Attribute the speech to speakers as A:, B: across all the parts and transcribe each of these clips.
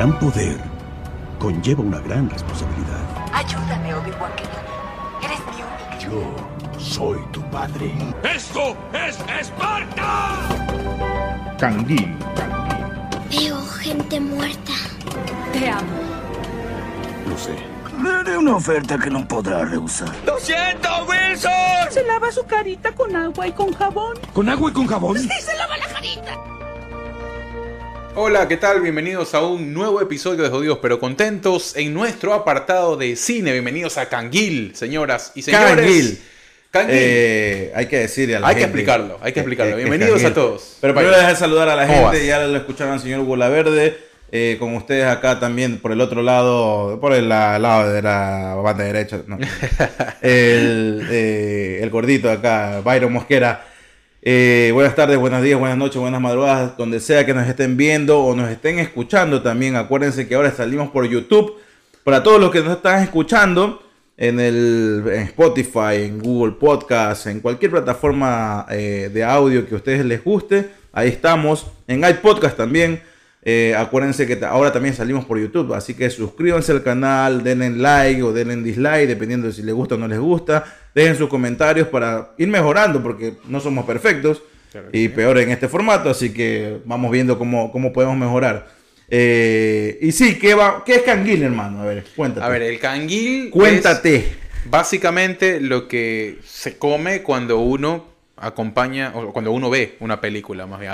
A: gran poder conlleva una gran responsabilidad.
B: Ayúdame, Obi-Wan Kenobi. Eres mi única.
A: Yo soy tu padre.
C: ¡Esto es Esparta!
D: Canguil.
E: Veo gente muerta.
B: Te amo.
A: Lo sé.
F: Le haré una oferta que no podrá rehusar.
C: ¡Lo siento, Wilson!
G: Se lava su carita con agua y con jabón.
C: ¿Con agua y con jabón?
H: Hola, ¿qué tal? Bienvenidos a un nuevo episodio de Jodidos pero Contentos en nuestro apartado de cine. Bienvenidos a Canguil, señoras y señores.
D: Canguil.
H: Canguil.
D: Eh, hay que decirle a la
H: hay que explicarlo, hay que explicarlo.
D: que- que
H: Bienvenidos a todos.
D: Pero primero dejar saludar a la
H: ¿Cómo
D: gente. Ya lo escucharon al señor Bola Verde. eh, con ustedes acá también por el otro lado, por el la- lado de la banda derecha. no. el, eh, el gordito acá, Byron Mosquera. Eh, buenas tardes, buenos días, buenas noches, buenas madrugadas, donde sea que nos estén viendo o nos estén escuchando también. Acuérdense que ahora salimos por YouTube. Para todos los que nos están escuchando en, el, Spotify, en Google Podcast, en cualquier plataforma eh, de audio que a ustedes les guste, ahí estamos. En iPodcast también. Eh, acuérdense que ahora también salimos por YouTube, así que suscríbanse al canal, denle like o denle dislike, dependiendo de si les gusta o no les gusta. Dejen sus comentarios para ir mejorando, porque no somos perfectos y peor en este formato, así que vamos viendo cómo, cómo podemos mejorar. Eh, y sí, ¿qué, va, ¿qué es canguil, hermano? A ver, cuéntate.
H: A ver, el canguil. es
D: cuéntate.
H: básicamente lo que se come cuando uno acompaña, o cuando uno ve una película, más bien.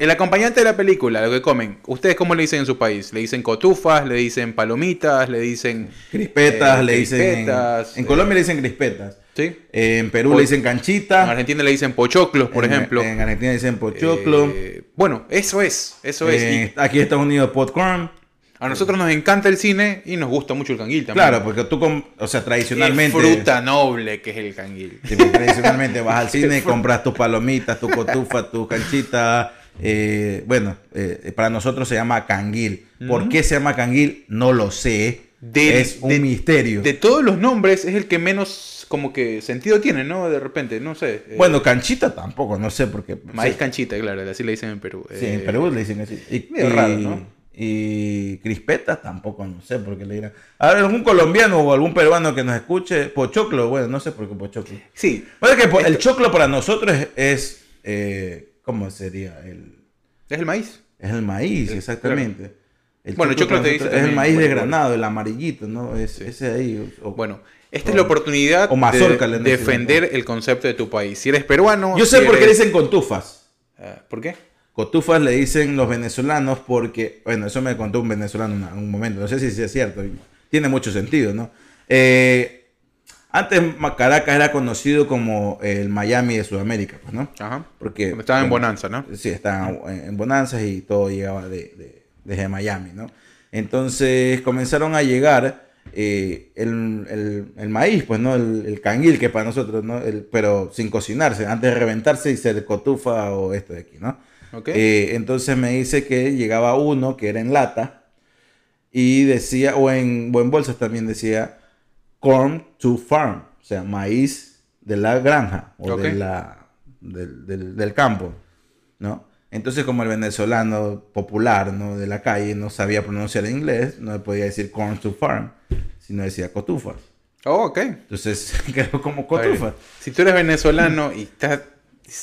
H: El acompañante de la película, lo que comen. ¿Ustedes cómo le dicen en su país? ¿Le dicen cotufas? ¿Le dicen palomitas? ¿Le dicen.
D: Crispetas,
H: eh,
D: le dicen. en- en,
H: eh,
D: Colombia le dicen crispetas.
H: Sí.
D: Eh, en Perú le dicen
H: En
D: canchita.
H: Argentina le dicen pochoclos, por
D: en,
H: ejemplo.
D: En Argentina le dicen pochoclo.
H: Eh, bueno, eso es, eso es.
D: Eh,
H: Y
D: aquí en Estados Unidos popcorn.
H: A nosotros nos encanta el cine y nos gusta mucho el canguil también.
D: Claro, porque tú, com- o sea, tradicionalmente.
H: fruta noble que es el canguil.
D: Porque tradicionalmente vas al cine y compras tus palomitas, tu cotufa, tu canchita. eh, bueno, eh, para nosotros se llama canguil. ¿Por qué se llama canguil? No lo sé.
H: De-
D: es un
H: de-
D: misterio.
H: De todos los nombres es el que menos como que sentido tiene, ¿no? De repente, no sé. eh,
D: bueno, canchita tampoco, no sé por qué.
H: maíz
D: sí,
H: canchita, claro, así le dicen en Perú.
D: sí, en
H: Eh,
D: Perú le dicen así. Y, y-
H: raro, ¿no?
D: Y crispetas tampoco, no sé por qué le dirán. A ver, algún colombiano o algún peruano que nos escuche, pochoclo, bueno, no sé por qué pochoclo.
H: Sí,
D: Bueno, es que el choclo para nosotros es, es, eh, ¿cómo sería? El,
H: es el maíz.
D: es el maíz,
H: El-
D: exactamente. El
H: Bueno, choclo
D: para
H: te dice
D: es el maíz
H: bueno,
D: desgranado, el amarillito, ¿no? Es, Ese ahí. o-
H: Bueno, esta
D: o-
H: es la oportunidad
D: o mazorca
H: de defender el concepto de tu país. Si eres peruano...
D: Yo sé
H: si
D: por qué dicen contufas.
H: Ah, ¿Por qué?
D: Cotufas le dicen los venezolanos porque, bueno, eso me contó un venezolano en un momento, no sé si es cierto, tiene mucho sentido, ¿no? Eh, antes Caracas era conocido como el Miami de Sudamérica, pues, ¿no?
H: Ajá.
D: Porque
H: estaba en Bonanza, ¿no?
D: Sí, estaban en, bonanzas y todo llegaba de, de- desde Miami, ¿no? Entonces comenzaron a llegar eh, el, el- el maíz, pues, ¿no? El, el canguil, que para nosotros, ¿no? El- pero sin cocinarse, antes de reventarse y ser cotufa o esto de aquí, ¿no? Eh, entonces me dice que llegaba uno que era en lata y decía, o en, o en bolsas también decía, corn to farm, o sea, maíz de la granja o de la, del, del- del campo, ¿no? Entonces como el venezolano popular, ¿no? De la calle no sabía pronunciar inglés, no podía decir corn to farm, sino decía cotufa.
H: Oh, ok.
D: Entonces quedó como
H: ver,
D: cotufa.
H: si tú eres venezolano y estás...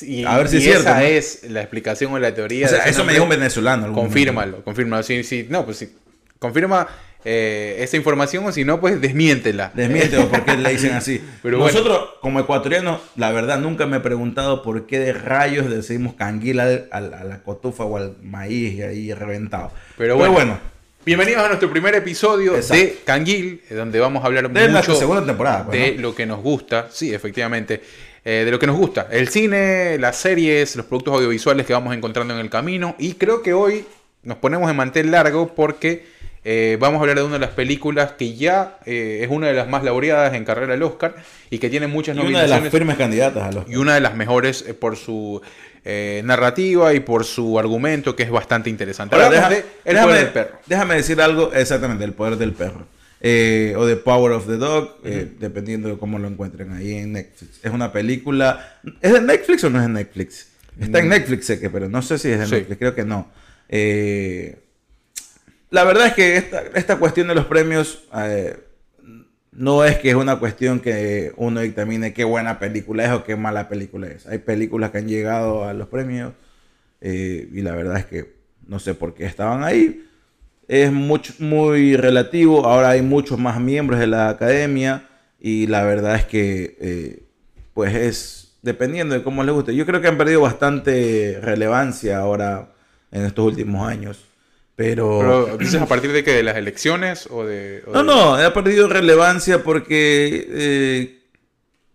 H: Y,
D: A ver si
H: y
D: es cierto,
H: esa
D: ¿no?
H: es la explicación o la teoría.
D: O sea,
H: de
D: eso me
H: nombre,
D: dijo un venezolano.
H: Confírmalo, confírmalo. Si, si- no, pues si confirma eh, esa información o si no, pues desmiéntela.
D: Desmiente o por qué le dicen así.
H: Pero bueno.
D: Nosotros, como ecuatorianos, la verdad nunca me he preguntado por qué de rayos decimos canguila al- al- a la cotufa o al maíz ahí reventado.
H: Pero bueno. Bienvenidos a nuestro primer episodio
D: Exacto.
H: de Canguil, donde vamos a hablar
D: De
H: mucho
D: segunda temporada, pues,
H: de
D: ¿no?
H: lo que nos gusta, sí, efectivamente, eh, de lo que nos gusta, el cine, las series, los productos audiovisuales que vamos encontrando en el camino y creo que hoy nos ponemos en mantel largo porque eh, vamos a hablar de una de las películas que ya eh, es una de las más laureadas en carrera del Oscar y que tiene muchas
D: Y una de las firmes candidatas a los.
H: y una de las mejores eh, por su eh, narrativa y por su argumento que es bastante interesante.
D: Ahora, deja-
H: de El
D: déjame,
H: poder del perro.
D: déjame decir algo exactamente, el poder del perro. Eh, o The Power of the Dog, eh, dependiendo de cómo lo encuentren ahí en Netflix. Es una película. ¿Es de Netflix o no es de Netflix? Está en Netflix, sé que, pero no sé si es de
H: Mm. Sí.
D: Netflix, creo que no. Eh, la verdad es que esta, esta cuestión de los premios eh, no es que es una cuestión que uno dictamine qué buena película es o qué mala película es. Hay películas que han llegado a los premios eh, y la verdad es que no sé por qué estaban ahí. Es mucho, muy relativo. Ahora hay muchos más miembros de la academia y la verdad es que eh, pues es dependiendo de cómo les guste. Yo creo que han perdido bastante relevancia ahora en estos últimos años. Pero,
H: Pero dices a partir de que de las elecciones o de... o
D: no,
H: de-
D: no, ha perdido relevancia porque eh,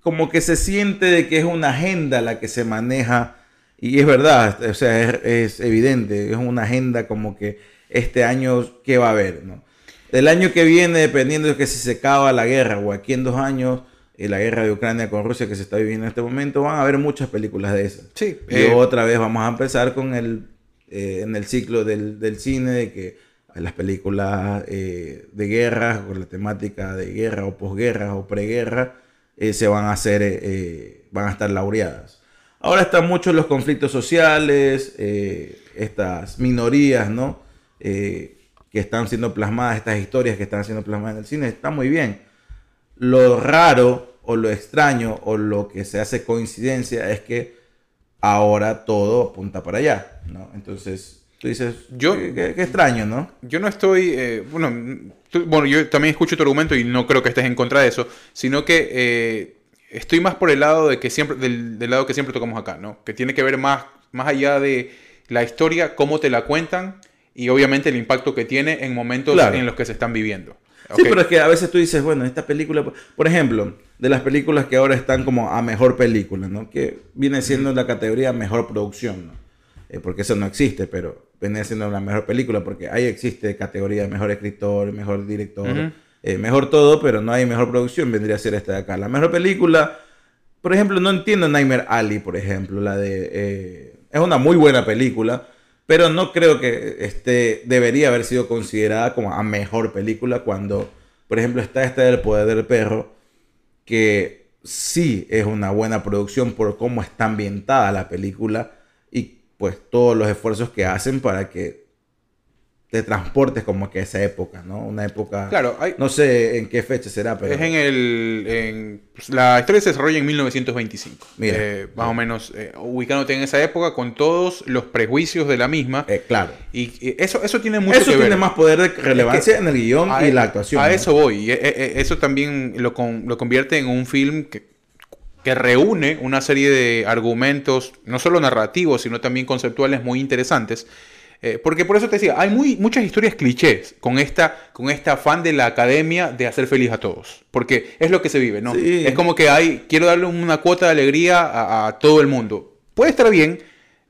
D: como que se siente de que es una agenda la que se maneja y es verdad, o sea, es, es evidente, es una agenda como que este año, ¿qué va a haber? ¿no? El año que viene, dependiendo de que si se acaba la guerra o aquí en dos años, eh, la guerra de Ucrania con Rusia que se está viviendo en este momento, van a haber muchas películas de esas.
H: Sí,
D: Y
H: eh,
D: otra vez vamos a empezar con el, eh, en el ciclo del, del cine, de que las películas eh, de guerra, con la temática de guerra o posguerra o preguerra, eh, se van a hacer, eh, eh, van a estar laureadas. Ahora están muchos los conflictos sociales, eh, estas minorías, ¿no? Que están siendo plasmadas, estas historias que están siendo plasmadas en el cine, está muy bien. Lo raro o lo extraño o lo que se hace coincidencia es que ahora todo apunta para allá, ¿no? Entonces, tú dices,
H: Yo-
D: qué, extraño, ¿no?
H: Yo no estoy, eh, bueno, tú- bueno, yo también escucho tu argumento y no creo que estés en contra de eso, sino que eh, estoy más por el lado de que siempre, del, del lado que siempre tocamos acá, ¿no? Que tiene que ver más, más allá de la historia, cómo te la cuentan y obviamente el impacto que tiene en momentos
D: Claro.
H: en los que se están viviendo.
D: Sí, pero es que a veces tú dices, bueno, esta película, por ejemplo, de las películas que ahora están como a mejor película, ¿no? Que viene siendo la categoría mejor producción, ¿no? Eh, porque eso no existe, pero viene siendo la mejor película, porque ahí existe categoría de mejor escritor, mejor director, eh, mejor todo, pero no hay mejor producción, vendría a ser esta de acá. La mejor película, por ejemplo, no entiendo Nightmare Alley, por ejemplo, la de... eh, es una muy buena película, pero no creo que este, debería haber sido considerada como a mejor película cuando, por ejemplo, está esta del Poder del Perro, que sí es una buena producción por cómo está ambientada la película pues todos los esfuerzos que hacen para que te transportes como que a esa época, ¿no? Una época...
H: Claro, hay-
D: No sé en qué fecha será, pero...
H: Es en el. en- pues, la historia se desarrolla en 1925.
D: Mira.
H: Eh, más o menos eh, ubicándote en esa época con todos los prejuicios de la misma.
D: Eh, claro.
H: y eso, eso tiene mucho
D: Eso
H: que
D: tiene más poder de relevancia en el guion
H: A-
D: y la actuación.
H: A
D: ¿no?
H: eso voy. Y, eh, eh, eso también lo, con- lo convierte en un film que, que reúne una serie de argumentos, no solo narrativos, sino también conceptuales muy interesantes. Eh, porque por eso te decía, hay muy, muchas historias clichés con esta, con este afán de la academia de hacer feliz a todos. Porque es lo que se vive, ¿no?
D: Sí.
H: Es como que hay, quiero darle una cuota de alegría a, a todo el mundo. Puede estar bien,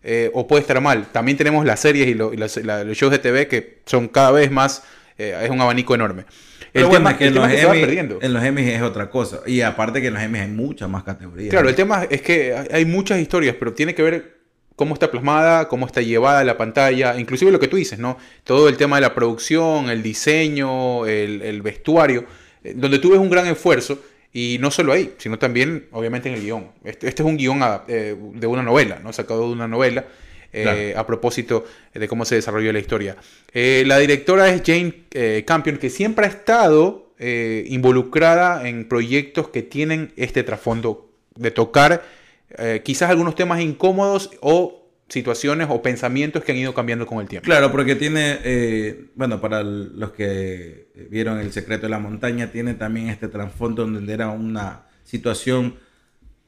H: eh, o puede estar mal. También tenemos las series y, lo- y las- la- los shows de TV que son cada vez más, eh, es un abanico enorme.
D: Pero
H: El
D: bueno,
H: tema,
D: que
H: el tema
D: los,
H: es que se va
D: Emmy,
H: perdiendo.
D: en los Emmys es otra cosa. Y aparte que en los Emmys hay muchas más categorías.
H: Claro,
D: ¿no?
H: el tema es que hay- muchas historias, pero tiene que ver cómo está plasmada, cómo está llevada la pantalla, inclusive lo que tú dices, ¿no? Todo el tema de la producción, el diseño, el, el vestuario, eh, donde tú ves un gran esfuerzo, y no solo ahí, sino también, obviamente, en el guion. Este, este es un guion ah, eh, de una novela, ¿no? Sacado de una novela. Eh,
D: Claro.
H: a propósito de cómo se desarrolló la historia. Eh, la directora es Jane eh, Campion, que siempre ha estado eh, involucrada en proyectos que tienen este trasfondo de tocar quizás algunos temas incómodos o situaciones o pensamientos que han ido cambiando con el tiempo.
D: Claro, porque tiene, eh, bueno, para los que vieron El secreto de la montaña, tiene también este trasfondo donde era una situación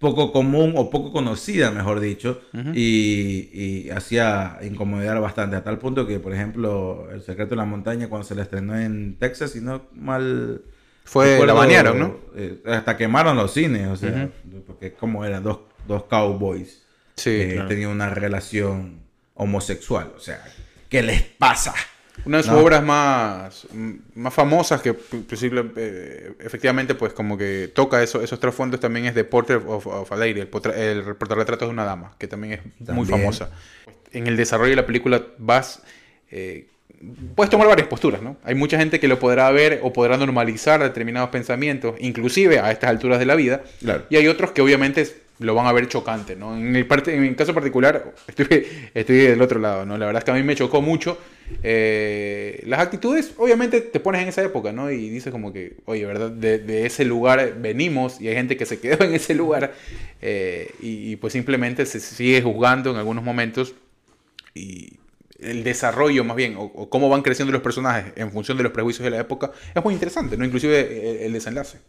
D: poco común o poco conocida, mejor dicho, y, y hacía incomodar bastante, a tal punto que, por ejemplo, El secreto de la montaña, cuando se la estrenó en Texas, si no mal...
H: Fue,
D: recuerdo,
H: la banearon, ¿no?
D: eh, hasta quemaron los cines, o sea, porque como eran dos, dos cowboys
H: Sí,
D: que
H: claro.
D: tenían una relación homosexual, o sea, ¿qué les pasa?
H: Una de sus
D: No.
H: obras más, más famosas que posible, eh, efectivamente pues como que toca eso- esos trasfondos también es The Portrait of, of a Lady, el, el portarretrato de una dama, que también es muy famosa. En el desarrollo de la película vas... eh, puedes tomar varias posturas, ¿no? Hay mucha gente que lo podrá ver o podrá normalizar determinados pensamientos, inclusive a estas alturas de la vida,
D: Claro.
H: y hay otros que obviamente lo van a ver chocante, ¿no? En el, caso particular, estoy, del otro lado, ¿no? La verdad es que a mí me chocó mucho Eh, las actitudes, obviamente te pones en esa época, ¿no? Y dices como que, oye, ¿verdad? De, ese lugar venimos y hay gente que se quedó en ese lugar eh, y, pues simplemente se sigue juzgando en algunos momentos y el desarrollo más bien, o, cómo van creciendo los personajes en función de los prejuicios de la época, es muy interesante, ¿no? Inclusive el, el desenlace.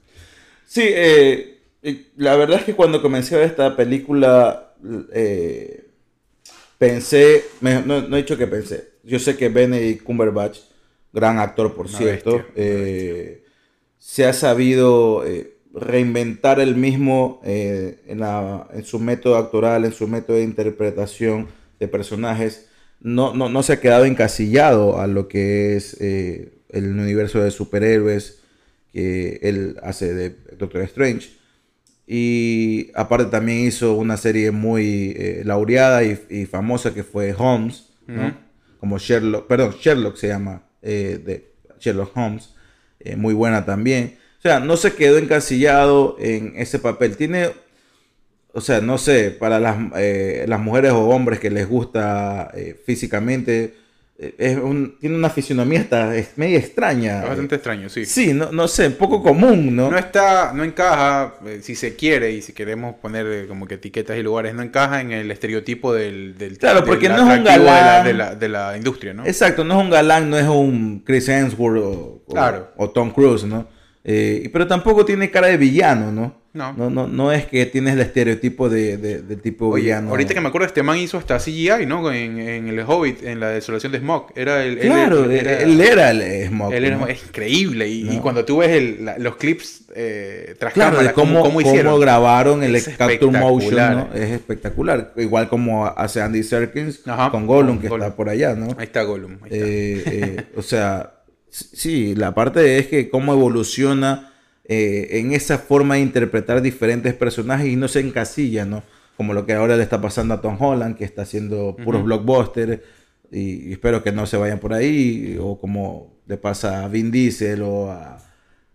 D: Sí, eh, la verdad es que cuando comencé a ver esta película, eh, pensé, me- no, no he dicho que pensé, yo sé que Benedict Cumberbatch, gran actor por
H: Una
D: cierto,
H: bestia,
D: eh, se ha sabido eh, reinventar el mismo en, la- en su método actoral, en su método de interpretación de personajes. No, no, no se ha quedado encasillado a lo que es el universo de superhéroes que él hace de Doctor Strange. Y aparte también hizo una serie muy eh, laureada y, y famosa que fue Holmes, ¿no? Como Sherlock, perdón, Sherlock se llama, eh, de Sherlock Holmes, eh, muy buena también. O sea, no se quedó encasillado en ese papel. Tiene, o sea, no sé, para las, las mujeres o hombres que les gusta físicamente, es un- tiene una fisionomía hasta es media extraña.
H: Es bastante extraño, sí.
D: Sí, no, no sé, poco común, ¿no?
H: No está, no encaja, eh, si se quiere y si queremos poner eh, como que etiquetas y lugares, no encaja en el estereotipo del, del
D: Claro,
H: del
D: porque no es un
H: atractivo de la,
D: galán.
H: de la, de la industria, ¿no?
D: Exacto, no es un galán, no es un Chris Hemsworth o, o-
H: Claro.
D: o Tom Cruise, ¿no? Eh, pero tampoco tiene cara de villano, ¿no?
H: No.
D: No, no, no es que tienes el estereotipo de, de- del tipo
H: Oye,
D: villano.
H: ahorita que me acuerdo, este man hizo hasta CGI, ¿no? En, en el Hobbit, en la desolación de Smog. Era el,
D: Claro,
H: él,
D: él, era el Smog.
H: él era-
D: ¿no?
H: es increíble. Y, cuando tú ves el- la- los clips eh, tras
D: Claro,
H: cámara,
D: de cómo,
H: cómo,
D: cómo
H: hicieron.
D: grabaron el
H: Es
D: Capture Motion. Es espectacular. Igual como hace Andy Serkins
H: Ajá,
D: con Gollum, que
H: Gollum.
D: está por allá, ¿no?
H: Ahí está Gollum. ahí está.
D: Eh, eh, o sea, sí, la parte es que cómo evoluciona eh, en esa forma de interpretar diferentes personajes y no se encasilla, ¿no? Como lo que ahora le está pasando a Tom Holland, que está haciendo puros blockbusters y, y espero que no se vayan por ahí, o como le pasa a Vin Diesel o a,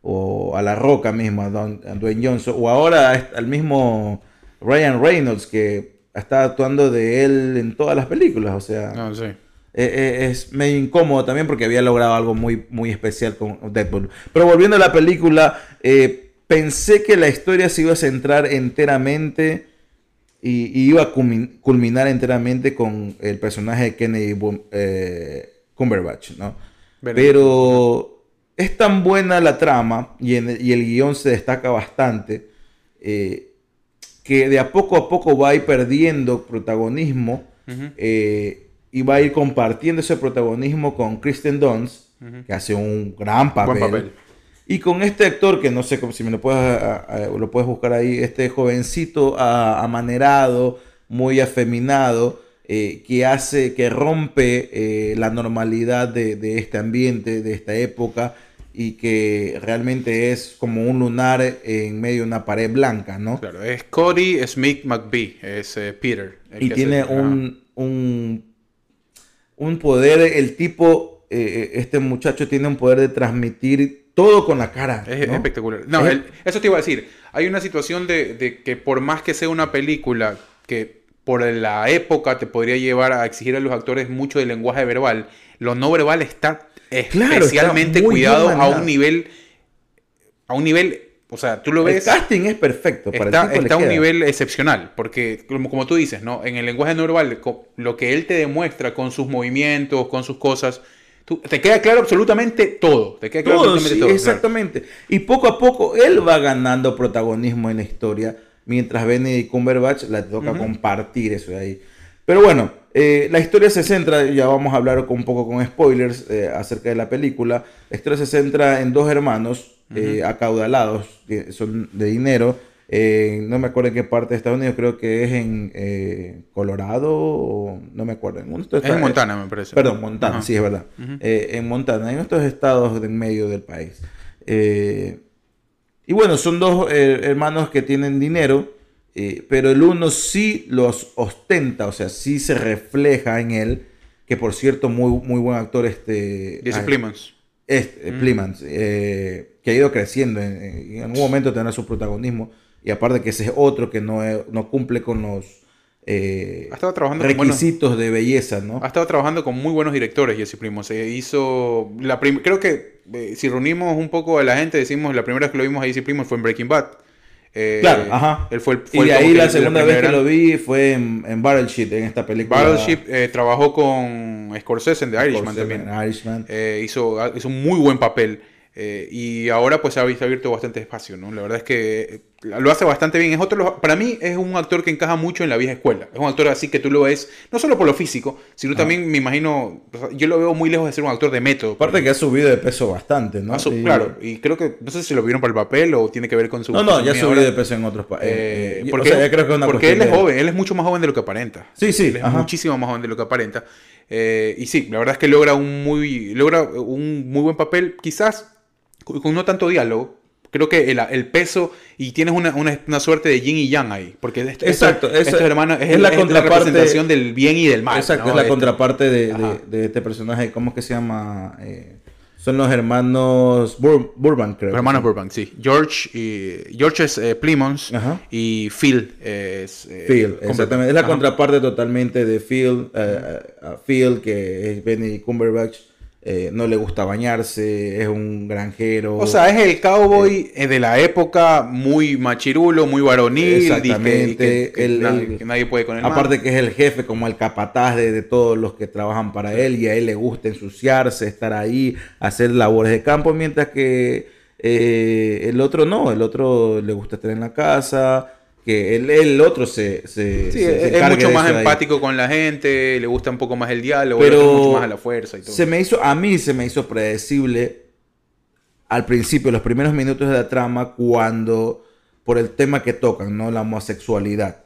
D: o a La Roca mismo, a, Don- a Dwayne Johnson, o ahora al mismo Ryan Reynolds, que está actuando de él en todas las películas, o sea...
H: No, sí.
D: Eh, eh, es medio incómodo también porque había logrado algo muy, muy especial con Deadpool. Pero volviendo a la película, eh, pensé que la historia se iba a centrar enteramente y, y iba a culmin- culminar enteramente con el personaje de Kennedy eh, Cumberbatch, ¿no? Pero es tan buena la trama y, en- y el guion se destaca bastante eh, que de a poco a poco va a ir perdiendo protagonismo eh, y va a ir compartiendo ese protagonismo con Kristen Dunst, que hace un gran papel.
H: Papel.
D: Y con este actor, que no sé cómo- si me lo puedes, a- a- lo puedes buscar ahí, este jovencito a- amanerado, muy afeminado, eh, que hace, que rompe eh, la normalidad de, de este ambiente, de esta época, y que realmente es como un lunar en medio de una pared blanca, ¿no?
H: Claro, es Cody Smith McBee, es eh, Peter.
D: y tiene un, un, un poder, el tipo, eh, este muchacho tiene un poder de transmitir todo con la cara.
H: Es
D: ¿no?
H: espectacular. No,
D: Es-
H: el- eso te iba a decir. Hay una situación de, de que por más que sea una película que por la época te podría llevar a exigir a los actores mucho del lenguaje verbal, lo no verbal está
D: Claro,
H: especialmente
D: está
H: cuidado a un nivel, a un nivel, o sea, tú lo
D: el
H: ves.
D: casting es perfecto. Para
H: Está,
D: el tipo
H: está a un
D: queda.
H: nivel excepcional, porque como, como tú dices, ¿no? En el lenguaje no verbal, lo que él te demuestra con sus movimientos, con sus cosas, tú- te queda claro absolutamente todo. Te queda claro
D: Todo,
H: absolutamente
D: sí,
H: todo. claro.
D: exactamente. Y poco a poco él va ganando protagonismo en la historia, mientras Benedict Cumberbatch le toca compartir eso de ahí. Pero bueno, eh, la historia se centra, ya vamos a hablar un poco con spoilers eh, acerca de la película. La historia se centra en dos hermanos eh, acaudalados, que son de dinero. eh, no me acuerdo en qué parte de Estados Unidos, creo que es en eh, Colorado, o no me acuerdo. En
H: Es en Montana, me parece.
D: Perdón, Montana, sí, es verdad. En Montana, en estos estados en medio del país. Y bueno, son dos hermanos que tienen dinero, pero el uno sí los ostenta, o sea, sí se refleja en él, que por cierto, muy, muy buen actor este...
H: Jesse
D: ay,
H: Plemons.
D: este, eh, que ha ido creciendo, en, en algún momento tendrá su protagonismo, y aparte que ese es otro que no, no cumple con los eh,
H: Ha estado trabajando buenos-
D: requisitos de belleza, ¿no?
H: Ha estado trabajando con muy buenos directores, Jesse Primo. Se hizo. La creo que eh, si reunimos un poco a la gente, decimos la primera vez que lo vimos a Jesse Primo fue en Breaking Bad. Eh,
D: Claro, ajá.
H: Él fue el,
D: y
H: fue
D: de
H: como
D: ahí la
H: la
D: segunda vez que lo vi fue en, en Battleship, en esta película.
H: Battleship eh, trabajó con Scorsese en The Irishman
D: Scorsese,
H: también.
D: en Irishman.
H: Eh, hizo, hizo un muy buen papel. Eh, y ahora pues ha visto abierto bastante espacio, ¿no? La verdad es que eh, lo hace bastante bien. Es otro, para mí es un actor que encaja mucho en la vieja escuela. Es un actor así que tú lo ves, no solo por lo físico, sino
D: Ah.
H: también me imagino, yo lo veo muy lejos de ser un actor de método.
D: Aparte que ha subido de peso bastante, ¿no?
H: Ha su-
D: Y-
H: Claro, y creo que, no sé si lo vieron para el papel o tiene que ver con su...
D: No, no, ya subió
H: ahora.
D: de peso en otros países.
H: Eh, porque
D: sea, ya creo que es una
H: porque él es
D: de-
H: joven, él es mucho más joven de lo que aparenta.
D: Sí, sí,
H: Él es
D: ajá.
H: muchísimo más joven de lo que aparenta. Eh, y sí, la verdad es que logra un muy, logra un muy buen papel, quizás con no tanto diálogo. Creo que el, el peso y tienes una, una, una suerte de yin y yang ahí. Porque esto,
D: Exacto,
H: es,
D: es la
H: el-
D: contraparte-
H: representación del bien y del mal.
D: Exacto,
H: ¿no?
D: es la contraparte de, de- este personaje. ¿Cómo es que se llama? Eh, son los hermanos Bur- Burbank, creo.
H: Hermanos Burbank, sí. George, y, George es eh, Plymouth
D: Ajá.
H: y Phil es... eh,
D: Phil, exactamente. Es la
H: Ajá.
D: contraparte totalmente de Phil. eh, a Phil, que es Benny Cumberbatch. Eh, no le gusta bañarse, es un granjero.
H: O sea, es el cowboy eh, de la época, muy machirulo, muy varonil.
D: Exactamente.
H: que- que
D: El-
H: nadie,
D: el-
H: que nadie puede con él.
D: Aparte que es el jefe, como el capataz de, de todos los que trabajan para él, y a él le gusta ensuciarse, estar ahí, hacer labores de campo, mientras que eh, el otro no, el otro le gusta estar en la casa, que el, el otro se, se,
H: Sí,
D: se- se
H: es, mucho más
D: ahí.
H: empático con la gente, le gusta un poco más el diálogo, el otro
D: Pero
H: mucho más a la fuerza y todo.
D: se me hizo, a mí se me hizo predecible al principio, los primeros minutos de la trama, cuando, por el tema que tocan, ¿no? La homosexualidad.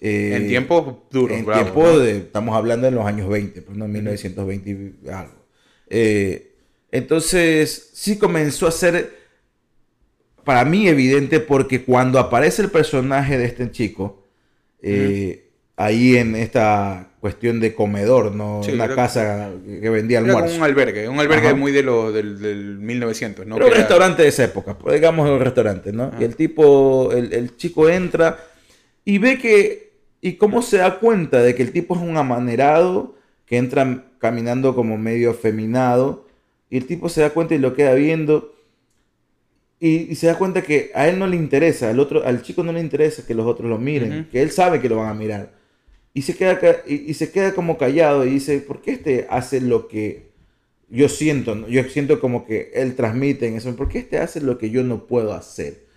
D: Eh,
H: en tiempos duros,
D: en
H: bravos,
D: tiempo
H: ¿no?
D: de, estamos hablando de los años 20, pues no 1920 y algo. Eh, entonces, sí comenzó a ser para mí evidente porque cuando aparece el personaje de este chico, eh, ahí en esta cuestión de comedor, ¿no?
H: Sí,
D: Una casa que vendía
H: Era como
D: almuerzo.
H: un albergue, un albergue
D: Ajá.
H: muy de los del, del 1900, ¿no?
D: Pero un
H: era-
D: restaurante de esa época, pues, digamos un restaurante, ¿no? Y el tipo, el, el chico entra y ve que, y cómo se da cuenta de que el tipo es un amanerado, que entra caminando como medio afeminado, y el tipo se da cuenta y lo queda viendo, y, y se da cuenta que a él no le interesa, al, otro, al chico no le interesa que los otros lo miren, que él sabe que lo van a mirar. Y se, queda, y, y se queda como callado y dice, ¿por qué este hace lo que yo siento? no? Yo siento como que él transmite en eso. ¿Por qué este hace lo que yo no puedo hacer?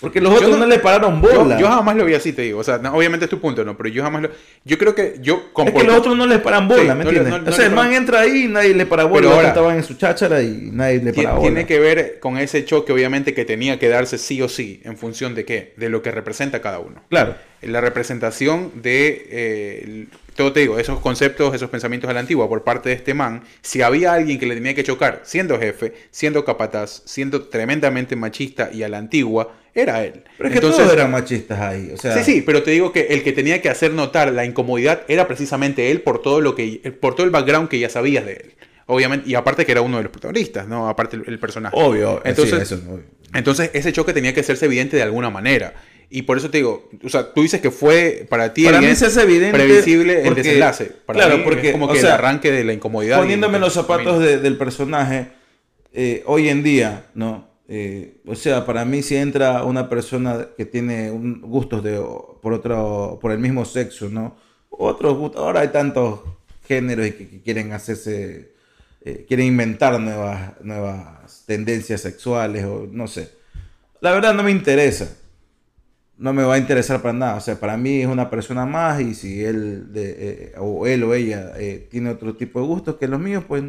D: Porque los
H: Yo
D: otros no,
H: no-
D: le pararon bola.
H: yo jamás lo vi así, te digo. O sea, no, obviamente es tu punto, ¿no? Pero yo jamás lo... Yo creo que yo...
D: es que los otros no le paran bola,
H: Sí,
D: ¿me entiendes?
H: no-
D: o sea, el man entra ahí y nadie le para bola.
H: Pero ahora-
D: estaban en su cháchara y nadie le para bola.
H: Tiene que ver con ese choque, obviamente, que tenía que darse sí o sí, en función de qué, de lo que representa cada uno.
D: Claro.
H: La representación de, eh, todo te digo, esos conceptos, esos pensamientos de la antigua por parte de este man, si había alguien que le tenía que chocar, siendo jefe, siendo capataz, siendo tremendamente machista y a la antigua, era él.
D: Pero es que todos eran machistas ahí. O sea,
H: Sí, sí, pero te digo que el que tenía que hacer notar la incomodidad era precisamente él por todo lo que por todo el background que ya sabías de él. Obviamente, y aparte que era uno de los protagonistas, ¿no? Aparte el, personaje.
D: Obvio.
H: Entonces,
D: sí, eso es obvio.
H: entonces ese choque tenía que hacerse evidente de alguna manera. Y por eso te digo, o sea, tú dices que fue para ti
D: Para mí hace evidente
H: previsible el
D: porque-
H: desenlace. Para
D: claro,
H: mí
D: porque,
H: es como
D: o
H: que
D: sea,
H: el arranque de la incomodidad.
D: Poniéndome en los
H: el
D: zapatos de- del personaje, eh, hoy en día, ¿no? Eh, o sea, para mí si entra una persona que tiene un- gustos de, por otro, por el mismo sexo, ¿no? Otros gustos, ahora hay tantos géneros y que, que quieren hacerse, eh, quieren inventar nuevas, nuevas tendencias sexuales o no sé. La verdad no me interesa. No me va a interesar para nada. O sea, para mí es una persona más y si él, de, eh, o él o ella eh, tiene otro tipo de gustos que los míos, pues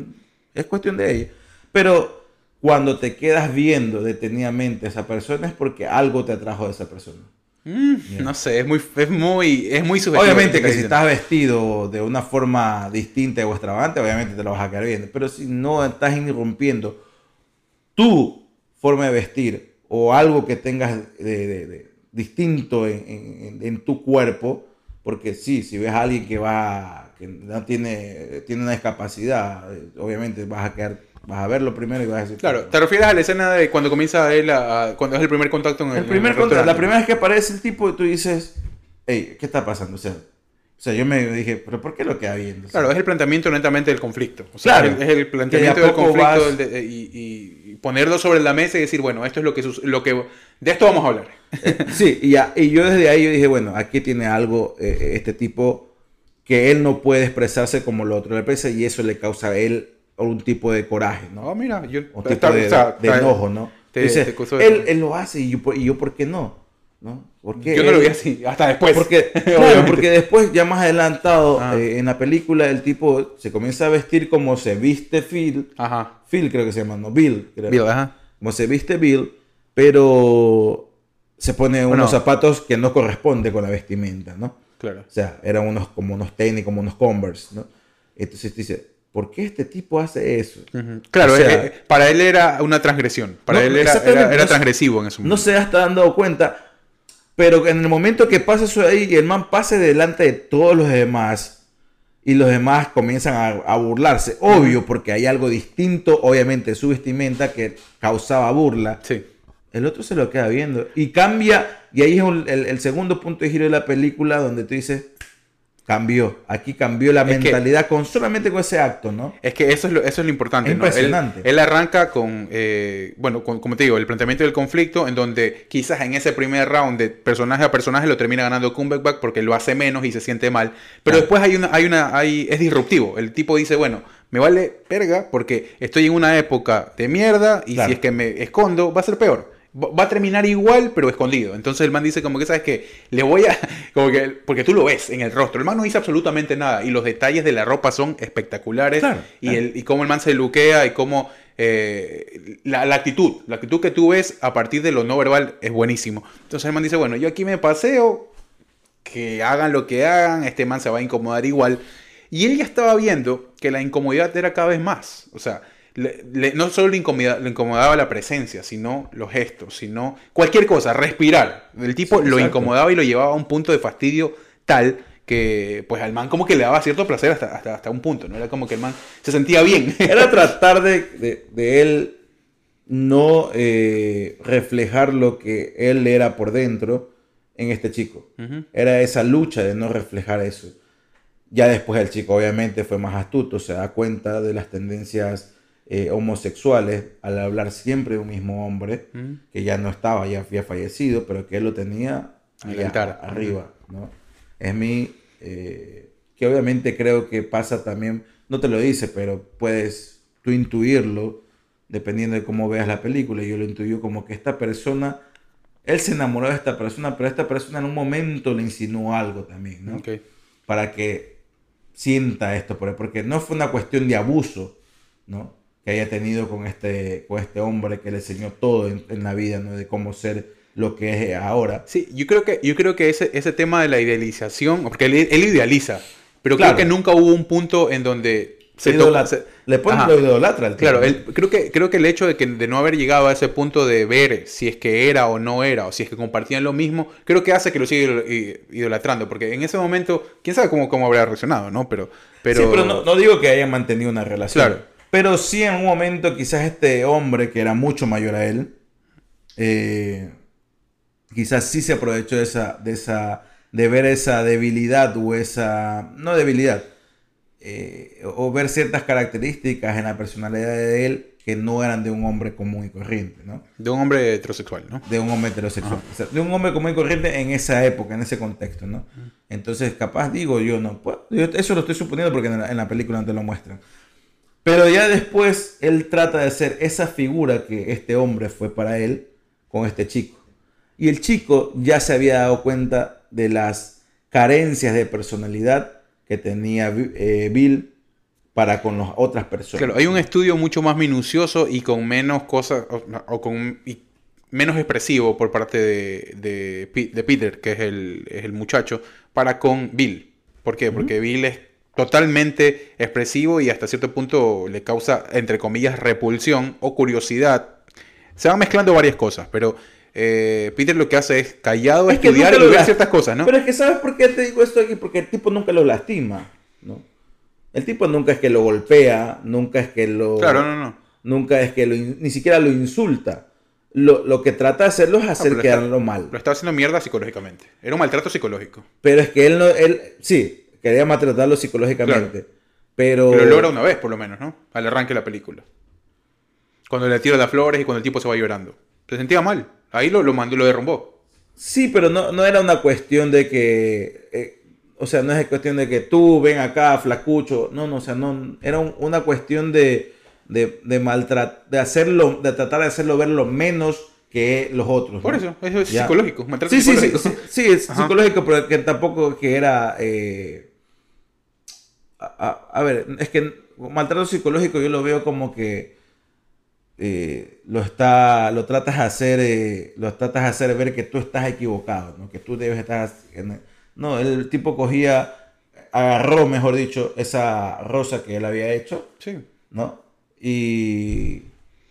D: es cuestión de ella. Pero cuando te quedas viendo detenidamente a esa persona es porque algo te atrajo de esa persona.
H: Mm, No sé, es muy, es muy, es muy subjetivo.
D: Obviamente que
H: que
D: si estás vestido de una forma distinta o extravagante, obviamente te lo vas a quedar viendo. Pero si no estás irrumpiendo tu forma de vestir o algo que tengas de, de- de- distinto en, en- en tu cuerpo, porque sí, si ves a alguien que va, que no tiene, tiene una discapacidad, eh, obviamente vas a quedar, vas a verlo primero y vas a decir.
H: Claro, ¿te refieres a la escena de cuando comienza él a, a- cuando es el primer contacto en el,
D: el primer
H: en el
D: contra- la primera vez que aparece el tipo y tú dices, hey, ¿qué está pasando? O sea, O sea, yo me dije, ¿pero por qué lo queda viendo? Sea,
H: Claro, es el planteamiento netamente del conflicto. O sea,
D: Claro.
H: es, es el planteamiento del conflicto
D: vas-
H: del de- y, y- y ponerlo sobre la mesa y decir, bueno, esto es lo que, lo que... De esto vamos a hablar.
D: Sí, y, ya- y yo desde ahí yo dije, bueno, aquí tiene algo eh, este tipo que él no puede expresarse como lo otro le expresa y eso le causa a él un tipo de coraje, ¿no?
H: No, mira, yo...
D: un tipo
H: está-
D: de,
H: sea,
D: de
H: está-
D: enojo, ¿no?
H: te-
D: Dices,
H: te
D: él, él lo hace y yo, por- y yo, ¿por qué no? ¿No? ¿Por qué
H: Yo no lo
D: él-
H: vi así, hasta después.
D: Porque, claro, porque después, ya más adelantado,
H: Ah.
D: eh, en la película, el tipo se comienza a vestir como se viste Phil.
H: Ajá.
D: Phil creo que se llama, no, Bill. creo.
H: Bill, ajá.
D: Como se viste Bill, pero se pone
H: Bueno.
D: unos zapatos que no corresponde con la vestimenta, ¿no?
H: Claro.
D: O sea, eran unos como unos tenis, como unos Converse, ¿no? Entonces dice, ¿por qué este tipo hace eso?
H: Ujú. Claro,
D: O sea,
H: eh, para él era una transgresión. Para
D: No,
H: él era, era- era
D: no
H: transgresivo en ese
D: no
H: momento.
D: se está dando cuenta, pero en el momento que pasa eso ahí y el man pase delante de todos los demás y los demás comienzan a, a burlarse, obvio, porque hay algo distinto, obviamente, su vestimenta que causaba burla.
H: Sí.
D: El otro se lo queda viendo y cambia, y ahí es un- el, el segundo punto de giro de la película donde tú dices, cambió, aquí cambió la
H: Es que-
D: mentalidad con solamente con ese acto, ¿no?
H: Es que eso es lo, eso es lo importante.
D: Es
H: ¿no? Él-
D: impresionante.
H: Él, arranca con, eh, bueno, con- como te digo, el planteamiento del conflicto, en donde quizás en ese primer round de personaje a personaje lo termina ganando Cumberbatch porque lo hace menos y se siente mal. Pero después hay una, hay una, hay, es disruptivo. El tipo dice, bueno, me vale verga porque estoy en una época de mierda y
D: Claro.
H: si es que me escondo va a ser peor. Va a terminar igual, pero escondido. Entonces el man dice como que, ¿sabes que Le voy a... Como que, porque tú lo ves en el rostro. El man no dice absolutamente nada. Y los detalles de la ropa son espectaculares.
D: Claro,
H: y,
D: claro.
H: el, y cómo el man se luquea y cómo... eh, la, la actitud. La actitud que tú ves a partir de lo no verbal es buenísimo. Entonces el man dice, bueno, yo aquí me paseo. Que hagan lo que hagan. Este man se va a incomodar igual. Y él ya estaba viendo que la incomodidad era cada vez más. O sea, le- le- no solo le incomodaba, le incomodaba la presencia, sino los gestos, sino cualquier cosa, respirar. El tipo
D: Sí,
H: lo incomodaba y lo llevaba a un punto de fastidio tal que pues al man como que le daba cierto placer hasta, hasta, hasta un punto, ¿no? Era como que el man se sentía bien.
D: Era tratar de, de- de él no eh, reflejar lo que él era por dentro en este chico. Era esa lucha de no reflejar eso. Ya después el chico obviamente fue más astuto, se da cuenta de las tendencias eh, homosexuales al hablar siempre de un mismo hombre,
H: Ujú.
D: que ya no estaba, ya había fallecido, pero que él lo tenía allá arriba. ¿no? Es mi... eh, que obviamente creo que pasa también, no te lo dice, pero puedes tú intuirlo dependiendo de cómo veas la película. Yo lo intuyo como que esta persona, él se enamoró de esta persona, pero esta persona en un momento le insinuó algo también, ¿no? Para que sienta esto, por él, porque no fue una cuestión de abuso, ¿no? Que haya tenido con este, con este hombre que le enseñó todo en, en la vida, ¿no? De cómo ser lo que es ahora.
H: Sí, yo creo que, yo creo que ese, ese tema de la idealización, porque él, él idealiza, pero
D: Claro.
H: creo que nunca hubo un punto en donde se
D: Idola-
H: toca... se-
D: le ponen lo idolatra al
H: Claro, él- creo, que, creo que el hecho de, que, de no haber llegado a ese punto de ver si es que era o no era, o si es que compartían lo mismo, creo que hace que lo siga idolatrando, porque en ese momento, quién sabe cómo, cómo habría reaccionado, ¿no? Pero, pero,
D: Sí, pero no, no digo que hayan mantenido una relación.
H: Claro.
D: Pero sí en un momento quizás este hombre, que era mucho mayor a él, eh, quizás sí se aprovechó de esa, de esa, de ver esa debilidad o esa, no debilidad, eh, o ver ciertas características en la personalidad de él que no eran de un hombre común y corriente, ¿no?
H: de un hombre heterosexual, ¿no?
D: de un hombre heterosexual. O sea, de un hombre común y corriente en esa época, en ese contexto, ¿no? Entonces, capaz digo yo, no, pues, yo eso lo estoy suponiendo porque en la, en la película no te lo muestran. Pero ya después él trata de ser esa figura que este hombre fue para él con este chico. Y el chico ya se había dado cuenta de las carencias de personalidad que tenía eh, Bill para con las otras personas.
H: Claro, hay un estudio mucho más minucioso y con menos cosas, o, o con y menos expresivo por parte de, de, Pi- de Peter, que es el, es el muchacho, para con Bill. ¿Por qué? Porque Bill es totalmente expresivo y hasta cierto punto le causa, entre comillas, repulsión o curiosidad. Se van mezclando varias cosas, pero eh, Peter lo que hace es callado
D: Es
H: estudiar y ver ciertas cosas, ¿no?
D: Pero es que ¿sabes por qué te digo esto aquí? Porque el tipo nunca lo lastima, ¿no? El tipo nunca es que lo golpea, nunca es que lo...
H: Claro, no, no.
D: Nunca es que lo... Ni siquiera lo insulta. Lo, lo que trata de hacerlo es hacer
H: pero está-
D: quedarlo mal.
H: Lo estaba haciendo mierda psicológicamente. Era un maltrato psicológico.
D: Pero es que él no... Él, sí, quería maltratarlo psicológicamente. Pero,
H: Pero lo logra una vez, por lo menos, ¿no? Al arranque de la película. Cuando le tira las flores y cuando el tipo se va llorando. Se sentía mal. Ahí lo, lo mandó, lo derrumbó.
D: Sí, pero no, no era una cuestión de que. eh, o sea, no es cuestión de que tú ven acá, flacucho. No, no, o sea, no. Era un- una cuestión de, de, de maltratar, de hacerlo, de tratar de hacerlo ver lo menos que los otros.
H: Por eso, eso es
D: Ya.
H: psicológico. maltrato
D: Sí, sí, sí, sí, sí, es
H: Ajá.
D: psicológico, pero que tampoco que era. eh, a, a- a ver, es que maltrato psicológico yo lo veo como que eh, lo está, lo tratas de hacer, eh, lo tratas de hacer ver que tú estás equivocado, ¿no? Que tú debes estar. en- no, el tipo cogía, agarró, mejor dicho, esa rosa que él había hecho,
H: Sí.
D: ¿no? Y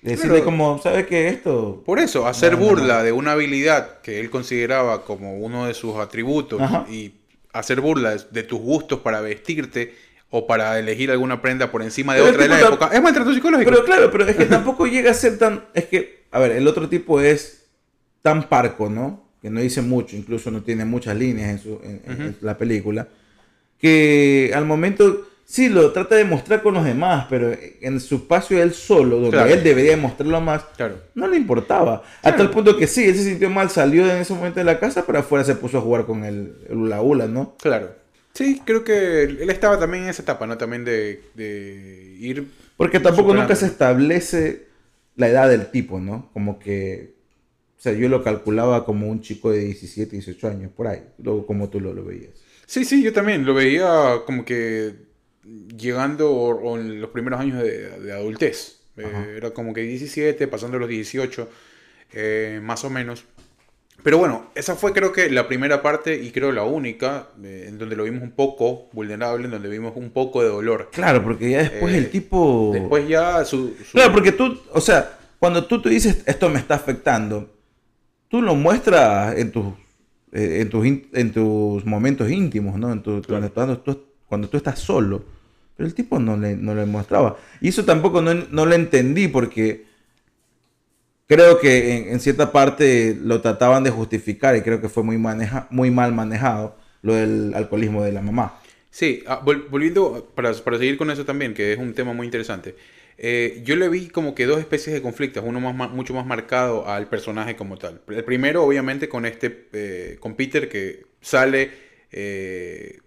D: decirle
H: Pero-
D: como, ¿sabes qué? Esto.
H: Por eso, hacer
D: No, no,
H: burla
D: no.
H: de una habilidad que él consideraba como uno de sus atributos
D: Ajá.
H: y hacer burla de, de tus gustos para vestirte o para elegir alguna prenda por encima de
D: Pero
H: otra de la época, es maltrato psicológico.
D: Pero claro, pero es que tampoco llega a ser tan. Es que, a ver, el otro tipo es tan parco, ¿no? Que no dice mucho, incluso no tiene muchas líneas en, su, en, la película. Que al momento sí lo trata de mostrar con los demás, pero en su espacio él solo, donde
H: Claro.
D: él debería mostrarlo más,
H: Claro.
D: no le importaba.
H: Claro.
D: Hasta el punto que sí, él se sintió mal, salió en ese momento de la casa, pero afuera se puso a jugar con el, el hula hula, ¿no?
H: Claro. Sí, creo que él estaba también en esa etapa, ¿no? También de, de ir...
D: Porque tampoco
H: Superando.
D: nunca se establece la edad del tipo, ¿no? Como que, o sea, yo lo calculaba como un chico de 17, 18 años, por ahí, luego como tú lo, lo veías.
H: Sí, sí, yo también lo veía como que llegando o, o en los primeros años de, de adultez. Eh, era como que 17, pasando los 18, eh, más o menos. Pero bueno, esa fue creo que la primera parte y creo la única eh, en donde lo vimos un poco vulnerable, en donde vimos un poco de dolor.
D: Claro, porque ya después
H: Eh,
D: el tipo...
H: Después ya su... su-
D: Claro, porque tú, o sea, cuando tú te dices esto me está afectando, tú lo muestras en tus, eh, en tus, in- en tus momentos íntimos, ¿no? En tu-
H: Claro.
D: cuando, tú, cuando tú estás solo. Pero el tipo no le, no le mostraba. Y eso tampoco no, no lo entendí porque creo que en, cierta parte lo trataban de justificar y creo que fue muy, maneja, muy mal manejado lo del alcoholismo de la mamá.
H: Sí, ah, vol- volviendo, para, seguir con eso también, que es un tema muy interesante. eh, yo le vi como que dos especies de conflictos, uno más, mucho más marcado al personaje como tal. El primero, obviamente, con este, eh, con Peter, que sale eh,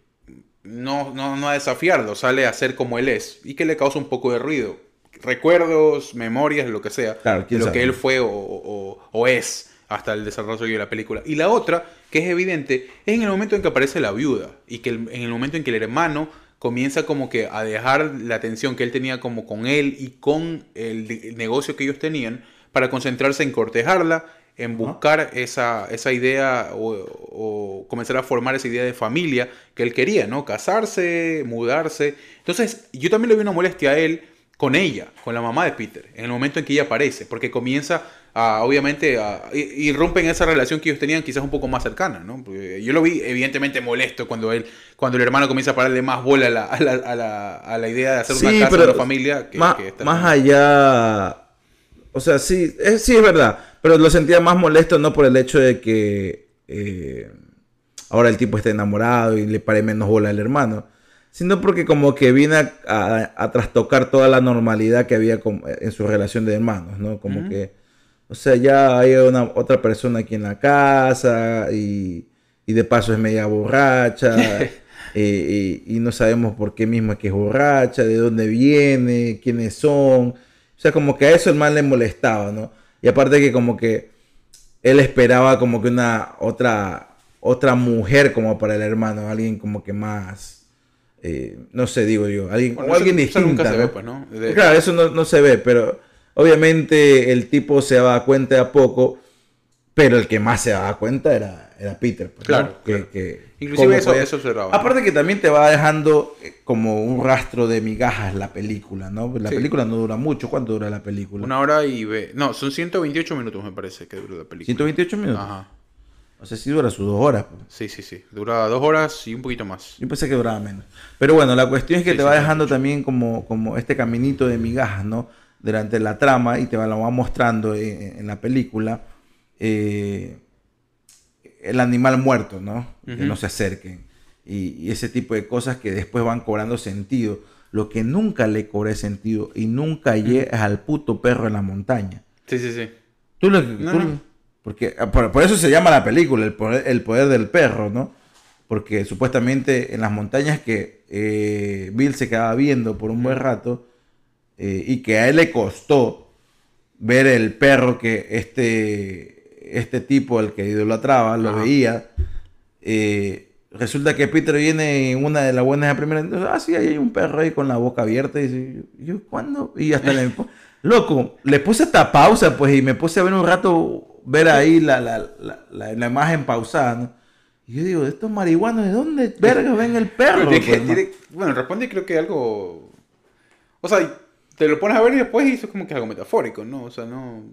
H: no, no, no a desafiarlo, sale a ser como él es y que le causa un poco de ruido. Recuerdos, memorias, lo que sea,
D: Claro,
H: de lo
D: sabe.
H: que él fue o, o- o es hasta el desarrollo de la película. Y la otra, que es evidente, es en el momento en que aparece la viuda y que el- en el momento en que el hermano comienza como que a dejar la atención que él tenía como con él y con el, el negocio que ellos tenían para concentrarse en cortejarla, en buscar esa, esa idea o, o comenzar a formar esa idea de familia que él quería, ¿no? Casarse, mudarse. Entonces, yo también le vi una molestia a él con ella, con la mamá de Peter, en el momento en que ella aparece, porque comienza a, obviamente, a, esa relación que ellos tenían quizás un poco más cercana, ¿no? Porque yo lo vi evidentemente molesto cuando él, cuando el hermano comienza a pararle más bola a la, a la, a la, a la idea de hacer una casa, familia. Que,
D: más,
H: que esta-
D: más allá, o sea, sí, es, sí es verdad, pero lo sentía más molesto no por el hecho de que eh, ahora el tipo esté enamorado y le pare menos bola al hermano, sino porque como que viene a, a- a trastocar toda la normalidad que había con- en su relación de hermanos, ¿no? Como que, o sea, ya hay una otra persona aquí en la casa y, y de paso es media borracha. eh, y, y no sabemos por qué mismo es que es borracha, de dónde viene, quiénes son. O sea, como que a eso el mal le molestaba, ¿no? Y aparte que como que él esperaba como que una otra, otra mujer como para el hermano, alguien como que más, eh, no sé, digo yo, alguien,
H: Bueno,
D: o alguien
H: eso- eso nunca
D: distinta.
H: se ve, pues, ¿no? De-
D: Claro, eso no, no se ve, pero obviamente el tipo se daba cuenta de a poco, pero el que más se daba cuenta era, era Peter. pues, ¿no?
H: Claro,
D: Que-
H: Inclusive eso-
D: podía-. Aparte que también te va dejando eh, como un rastro de migajas la película, ¿no? La
H: Sí.
D: película no dura mucho. ¿Cuánto dura la película?
H: Una hora y ve. No, son 128 minutos, me parece, que dura la película.
D: 128 minutos.
H: Ajá.
D: O sea, sí dura sus dos horas.
H: Sí, sí, sí. Dura dos horas y un poquito más.
D: Yo pensé que duraba menos. Pero bueno, la cuestión es que
H: Sí,
D: te va
H: sí,
D: dejando también como, como este caminito de migajas, ¿no? Durante la trama y te va, lo va mostrando en, en la película. eh, el animal muerto, ¿no? Que no se acerquen. y, y ese tipo de cosas que después van cobrando sentido. Lo que nunca le cobré sentido y nunca llega es al puto perro en la montaña.
H: Sí, sí, sí.
D: Tú lo,
H: No,
D: tú-
H: no.
D: Porque ah, por, por eso se llama la película, el poder, el poder del perro, ¿no? Porque supuestamente en las montañas que eh, Bill se quedaba viendo por un buen rato eh, y que a él le costó ver el perro que este, este tipo, el que idolatraba, lo
H: Ajá.
D: veía. eh, resulta que Peter viene en una de las buenas de primera. entonces, ah, sí, ahí hay un perro ahí con la boca abierta. Y dice, yo, ¿cuándo? Y hasta le. Loco, le puse esta pausa, pues, y me puse a ver un rato, ver ahí la, la, la, la- imagen pausada, ¿no? Y yo digo, estos marihuanos, ¿de dónde verga ven el perro?
H: Que-
D: pues,
H: bueno, responde creo que algo... O sea, te lo pones a ver y después y eso es como que algo metafórico, ¿no? O sea, no...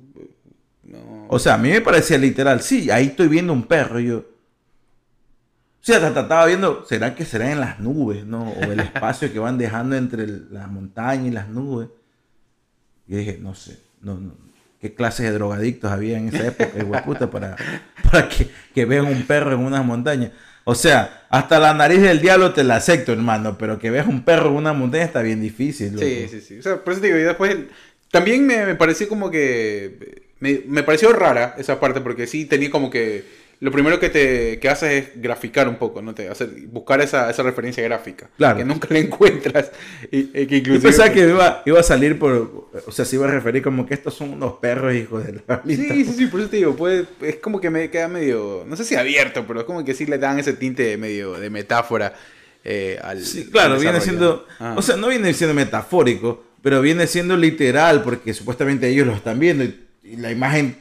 H: no...
D: O sea, a mí me parecía literal, sí, ahí estoy viendo un perro, y yo. O sea, hasta estaba viendo, ¿será que será en las nubes, no? O el espacio que van dejando entre el- la montaña y las nubes. Y dije, no sé, no, no, ¿qué clases de drogadictos había en esa época, hijo de puta, para, para que, que vean un perro en unas montañas? O sea, hasta la nariz del diablo te la acepto, hermano, pero que veas un perro en una montaña está bien difícil. loco.
H: Sí, sí, sí. O sea, por eso te digo, y después también me, me pareció como que me, me pareció rara esa parte porque sí tenía como que lo primero que te que haces es graficar un poco, ¿no? Te hacer buscar esa, esa referencia gráfica
D: Claro.
H: que nunca la encuentras y, y que
D: Yo pensaba que iba, iba a salir por. O sea, se iba a referir como que estos son unos perros, hijos de la
H: Sí,
D: lista.
H: sí, sí, por eso te digo, puede, es como que me queda medio, no sé si abierto, pero es como que sí le dan ese tinte medio de metáfora eh, al
D: Sí, claro,
H: al
D: viene siendo.
H: Ah.
D: O sea, no viene siendo metafórico, pero viene siendo literal, porque supuestamente ellos lo están viendo y, y la imagen.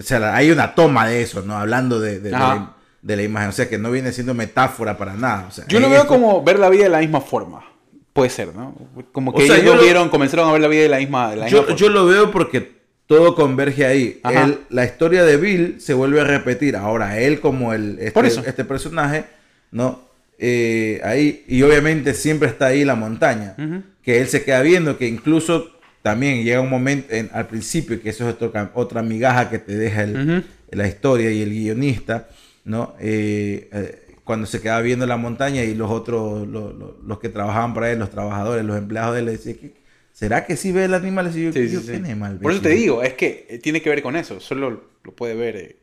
D: O sea, hay una toma de eso, ¿no? Hablando de, de- la, de la imagen. O sea, que no viene siendo metáfora para nada. O sea,
H: Yo lo veo
D: esto-
H: como ver la vida de la misma forma. Puede ser, ¿no? Como que
D: O sea,
H: ellos lo vieron, comenzaron a ver la vida de la misma, de la
D: Yo,
H: forma.
D: yo lo veo porque todo converge ahí. Él- la historia de Bill se vuelve a repetir. Ahora, él como el, este,
H: Por eso.
D: este personaje, ¿no? Eh, ahí, y obviamente siempre está ahí la montaña. Que él se queda viendo, que incluso también llega un momento en- al principio, que eso es otro otra migaja que te deja el- la historia y el guionista, ¿no? Eh, eh, cuando se queda viendo la montaña y los otros, lo- lo- los que trabajaban para él, los trabajadores, los empleados de él, le decían, "¿Qué- ¿será que sí ve el animal? Y yo,
H: Sí, sí,
D: yo,
H: sí.
D: ¿qué animal
H: Por eso
D: ves?".
H: te digo, es que eh, tiene que ver con eso. Solo lo puede ver eh,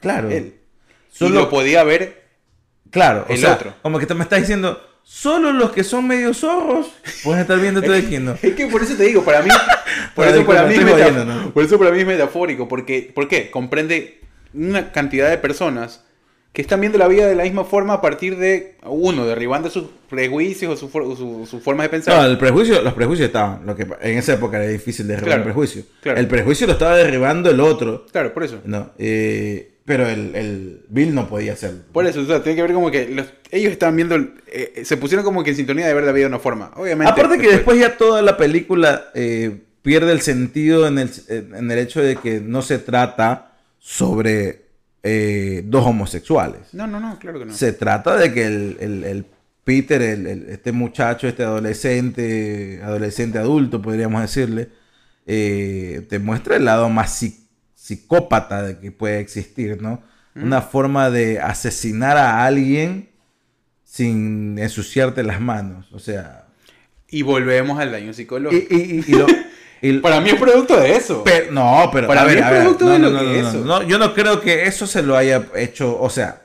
D: Claro.
H: él.
D: Solo-
H: Y lo podía ver.
D: Claro, o
H: el
D: sea,
H: otro.
D: como que te me estás diciendo, solo los que son medio zorros pueden estar viendo todo ¿no?
H: Es que por eso te digo, para mí, por, eso por eso para mí es metafórico. Porque, ¿Por qué? Comprende una cantidad de personas que están viendo la vida de la misma forma a partir de uno, derribando sus prejuicios o su, for- o su, su forma de pensar.
D: No, el prejuicio, los prejuicios estaban, lo que en esa época era difícil derribar
H: Claro,
D: el prejuicio.
H: claro.
D: El prejuicio lo estaba derribando el otro,
H: Claro, por eso.
D: ¿no? Eh, pero el, el Bill no podía hacerlo.
H: Por eso, o sea, tiene que ver como que los- ellos estaban viendo, eh, se pusieron como que en sintonía de ver la vida de una forma. Obviamente.
D: Aparte que después ya toda la película eh, pierde el sentido en el, en el hecho de que no se trata sobre eh, dos homosexuales.
H: No, no, no, claro que no.
D: Se trata de que el, el- el Peter, el- el- este muchacho, este adolescente, adolescente adulto, podríamos decirle, eh, te muestra el lado más psi- psicópata de que puede existir, ¿no? Una forma de asesinar a alguien sin ensuciarte las manos. O sea,
H: Y volvemos al daño psicológico.
D: y- y- y lo- y-
H: Para mí es producto de eso.
D: pero- no, pero
H: Para
D: a
H: mí
D: ver,
H: es
D: ver,
H: producto
D: no,
H: de
D: no,
H: lo
D: no,
H: que
D: no,
H: eso.
D: no, yo no creo que eso se lo haya hecho, o sea,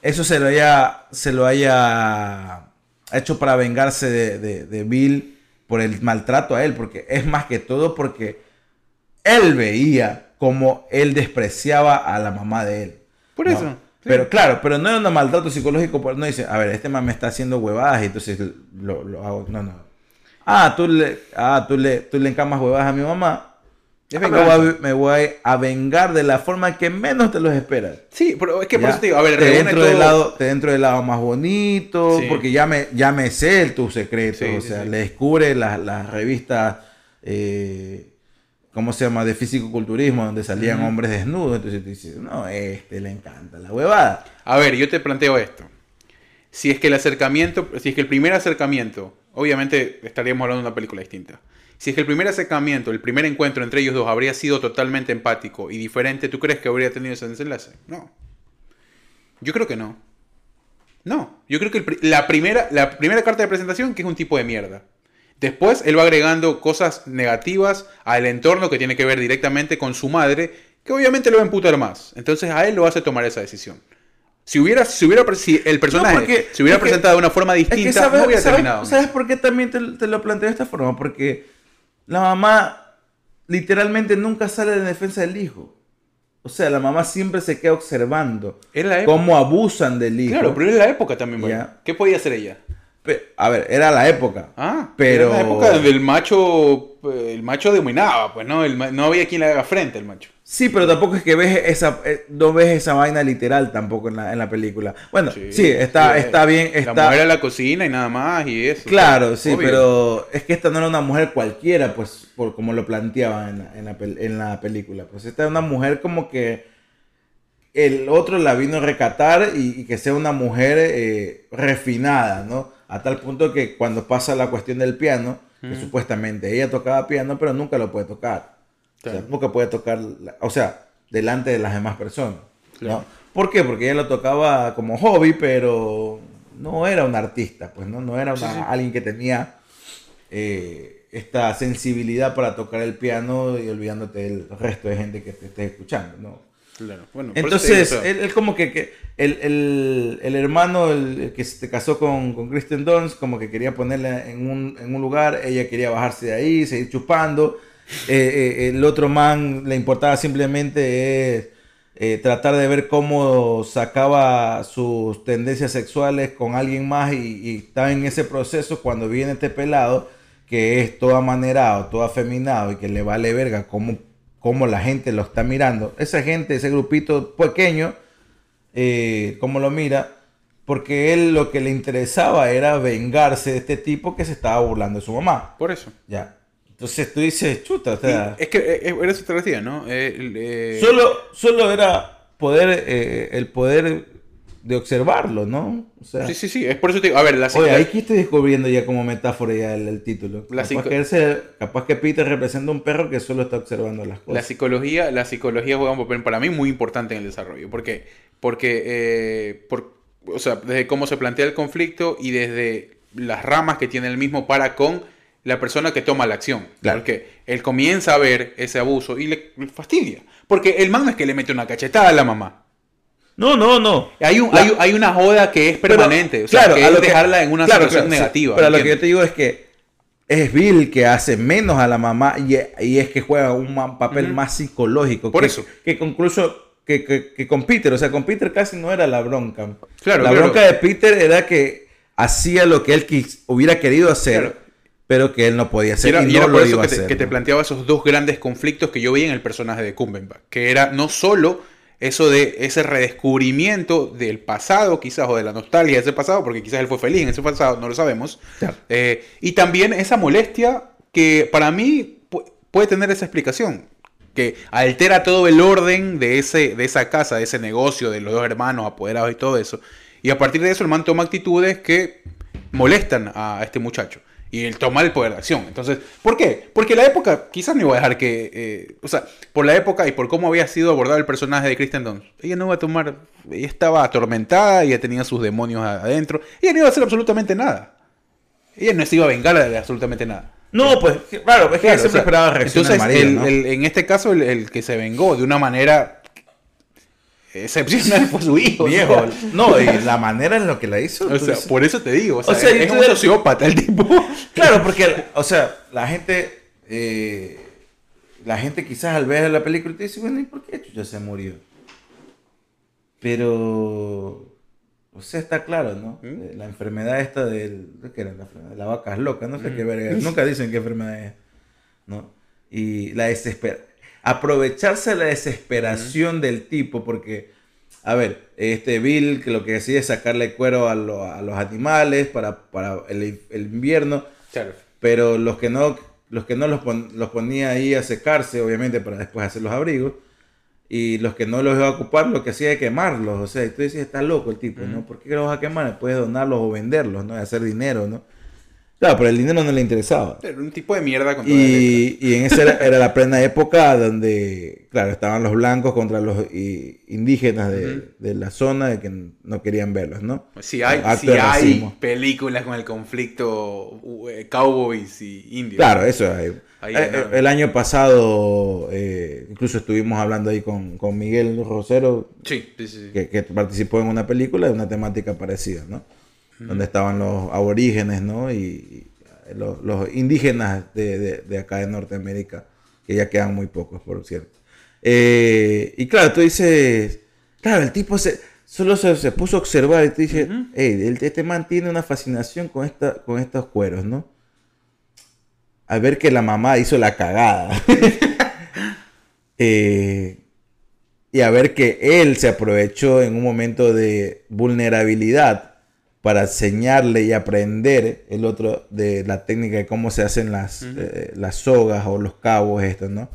D: eso se lo haya, se lo haya hecho para vengarse de, de- de Bill por el maltrato a él, porque es más que todo porque él veía como él despreciaba a la mamá de él.
H: Por
D: ¿no?
H: eso, sí.
D: Pero claro, pero no era un maltrato psicológico, por- no dice, a ver, este man me está haciendo huevadas y entonces lo, lo hago, no, no. Ah, tú le, ah, tú le, tú le encamas huevadas a mi mamá. Ah, me, voy a,
H: venganza.
D: me voy a vengar de la forma que menos te los esperas.
H: Sí, pero es que por eso te digo, a ver,
D: te dentro
H: todo-
D: del lado, te dentro del lado más bonito,
H: Sí.
D: porque ya me, ya me sé tus secretos.
H: Sí,
D: o sea, le descubre las las revistas, eh, ¿cómo se llama? De físico-culturismo, donde salían hombres desnudos. Entonces tú dices, no, este le encanta la huevada.
H: A ver, yo te planteo esto. Si es que el acercamiento, si es que el primer acercamiento, obviamente estaríamos hablando de una película distinta. Si es que el primer acercamiento, el primer encuentro entre ellos dos habría sido totalmente empático y diferente, ¿tú crees que habría tenido ese desenlace? No. Yo creo que no. No, yo creo que el la, primera, la primera carta de presentación que es un tipo de mierda. Después él va agregando cosas negativas al entorno que tiene que ver directamente con su madre, que obviamente lo va a emputar más. Entonces a él lo hace tomar esa decisión. Si hubiera, si hubiera, si el personaje
D: porque-
H: se hubiera
D: es que-
H: presentado de una forma
D: Es que
H: distinta,
D: sabes,
H: no hubiera
D: sabes-
H: terminado.
D: ¿sabes por qué también te, te lo planteo de esta forma? Porque la mamá literalmente nunca sale en defensa del hijo. O sea, la mamá siempre se queda observando cómo abusan del hijo.
H: Claro, pero era la época también.
D: Ya.
H: ¿Qué podía hacer ella?
D: A ver, era la época.
H: Ah,
D: Pero-
H: era la época donde el macho, eh, el macho dominaba, pues no, El no había quien le haga frente al macho.
D: Sí, pero tampoco es que ves esa, eh, no ves esa vaina literal tampoco en la, en la película. Bueno, sí, está,
H: sí,
D: está bien,
H: La
D: está...
H: mujer a la cocina y nada más y eso.
D: Claro, sí,
H: obvio.
D: pero es que esta no era una mujer cualquiera, pues, por como lo planteaban en la, en la en la película. Pues esta es una mujer como que el otro la vino a recatar y, y que sea una mujer eh, refinada, ¿no? A tal punto que cuando pasa la cuestión del piano, que supuestamente ella tocaba piano, pero nunca lo puede tocar. O sea,
H: Claro.
D: nunca puede tocar, o sea, delante de las demás personas. ¿no? ¿Por qué? Porque ella lo tocaba como hobby, pero no era un artista, pues no, no era una- alguien que tenía eh, esta sensibilidad para tocar el piano y olvidándote del resto de gente que te esté escuchando, ¿no?
H: Claro, bueno,
D: Entonces,
H: digo, o sea,
D: él, él como que, que el, el- el hermano el, que se casó con, con Kristen Dunst, como que quería ponerla en un, en un lugar, ella quería bajarse de ahí, seguir chupando. Eh, eh, el otro man le importaba simplemente es, eh, tratar de ver cómo sacaba sus tendencias sexuales con alguien más y, y está en ese proceso cuando viene este pelado que es todo amanerado, todo afeminado y que le vale verga cómo, cómo la gente lo está mirando. Esa gente, ese grupito pequeño, eh, cómo lo mira, porque él lo que le interesaba era vengarse de este tipo que se estaba burlando de su mamá.
H: por eso.
D: Ya. Entonces tú dices, chuta, o sea,
H: es que eh, eh, era eso te decía, ¿no? Eh, eh,
D: solo, solo era poder, el poder de observarlo, ¿no? O sea,
H: Sí, sí, sí, es por eso te digo, a ver, la,
D: Oye,
H: la-
D: ahí que estoy descubriendo ya como metáfora ya el, el título.
H: La
D: capaz, que él se- capaz que Peter representa un perro que solo está observando las
H: La
D: cosas.
H: psicología, la psicología juega un papel para mí muy importante en el desarrollo. ¿Por qué? Porque, eh, por- o sea, desde cómo se plantea el conflicto y desde las ramas que tiene el mismo para con la persona que toma la acción.
D: Claro.
H: Porque él comienza a ver ese abuso y le, le fastidia. Porque el man no es que le mete una cachetada a la mamá.
D: No, no, no.
H: Hay, un,
D: La-
H: hay, hay una joda que es
D: Pero,
H: permanente. o sea,
D: claro,
H: que
D: a
H: dejarla en una
D: claro,
H: situación
D: claro, sí,
H: negativa.
D: pero lo que yo te digo es que es Bill que hace menos a la mamá y, y es que juega un papel más psicológico.
H: Por
D: que,
H: eso.
D: Que incluso que, que- que con Peter. O sea, con Peter casi no era la bronca.
H: Claro,
D: la bronca de Peter era que hacía lo que él quis- hubiera querido hacer, pero que él no podía
H: Y
D: hacer.
H: era,
D: y
H: y
D: no
H: era
D: lo
H: por eso
D: iba
H: que
D: a
H: te,
D: hacer,
H: que te planteaba esos dos grandes conflictos que yo veía en el personaje de Cumberbatch. Que era no solo eso de ese redescubrimiento del pasado, quizás, o de la nostalgia de ese pasado, porque quizás él fue feliz en ese pasado, no lo sabemos.
D: Claro.
H: Eh, y también esa molestia que para mí pu- puede tener esa explicación. Que altera todo el orden de, ese, de esa casa, de ese negocio, de los dos hermanos apoderados y todo eso. Y a partir de eso el man toma actitudes que molestan a este muchacho. Y él toma el poder de acción. Entonces, ¿por qué? Porque la época, quizás no iba a dejar que. eh, o sea, por la época y por cómo había sido abordado el personaje de Kristen Dunst. Ella no iba a tomar. Ella estaba atormentada, ella tenía sus demonios adentro. Ella no iba a hacer absolutamente nada. Ella no se iba a vengar de absolutamente nada.
D: No, pues, claro, es que
H: Claro,
D: siempre
H: o sea,
D: esperaba reacción
H: Entonces,
D: marido,
H: el-
D: ¿no?
H: el- en este caso, el, el que se vengó de una manera excepcional fue su hijo. o sea,
D: Viejo. No, y la manera en lo que la hizo.
H: O sea,
D: dices-
H: por eso te digo, o sea,
D: O sea, y
H: es un sociópata el tipo.
D: Claro, porque, o sea, la gente, eh, la gente quizás al ver la película te dice, bueno, ¿y por qué Chucha se murió? Pero, o sea, está claro, ¿no?
H: ¿Mm?
D: Eh, La enfermedad esta del, ¿qué era la? La vaca es loca, no sé
H: Mm.
D: qué verga, nunca dicen qué enfermedad es, ¿no? Y la desesperación, aprovecharse de la desesperación del tipo, porque, a ver, este Bill que lo que decide es sacarle cuero a, lo- a los animales para, para el, el invierno,
H: Claro.
D: pero los que no los que no los, pon- los ponía ahí a secarse obviamente para después hacer los abrigos y los que no los iba a ocupar lo que hacía era quemarlos. O sea y tú dices está loco el tipo no ¿por qué los vas a quemar puedes donarlos o venderlos no y hacer dinero no Claro, pero el dinero no le interesaba.
H: Era un tipo de mierda con toda la letra.
D: Y, y en esa era, era la plena época donde, claro, estaban los blancos contra los indígenas de, de la zona de que no querían verlos, ¿no?
H: Si hay, si hay películas con el conflicto eh, cowboys y indios.
D: Claro, eso hay.
H: Ahí
D: Eh, el año pasado, eh, incluso estuvimos hablando ahí con, con Miguel Rosero,
H: Sí, sí, sí. sí.
D: que, que participó en una película de una temática parecida, ¿no? Donde estaban los aborígenes, ¿no? Y, y los, los indígenas de, de- de acá de Norteamérica, que ya quedan muy pocos, por cierto. Eh, y claro, tú dices, claro, el tipo se, solo se, se puso a observar y tú dices, hey, el- este man tiene una fascinación con, esta, con estos cueros, ¿no? Al ver que la mamá hizo la cagada. Eh, y a ver que él se aprovechó en un momento de vulnerabilidad para enseñarle y aprender el otro de la técnica de cómo se hacen las, eh, las sogas o los cabos estos, ¿no?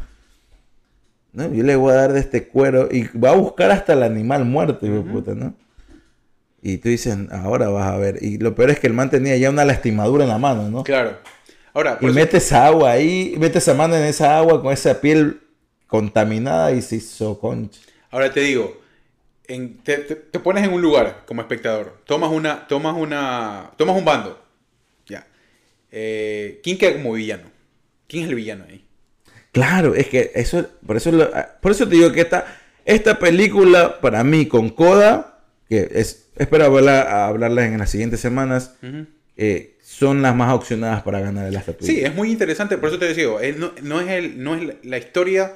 D: ¿No? Yo le voy a dar de este cuero y va a buscar hasta el animal muerto, hijo puta, ¿no? Y tú dices, ahora vas a ver. Y lo peor es que el man tenía ya una lastimadura en la mano, ¿no?
H: Claro. Ahora,
D: Y
H: eso-
D: metes agua ahí, metes esa mano en esa agua con esa piel contaminada y se hizo concha.
H: ahora te digo, en- te, te- te pones en un lugar como espectador, tomas una, tomas una, tomas un bando, ya. Eh, ¿Quién queda como villano? ¿Quién es el villano ahí?
D: Claro, es que eso, por eso, lo- ah, por eso te digo que esta, esta película, para mí, con Coda, que es, espero hablarla, hablarlas en las siguientes semanas, eh, son las más opcionadas para ganar la estatuilla.
H: Sí, es muy interesante, por eso te digo, eh, no, no es, el, no es la historia,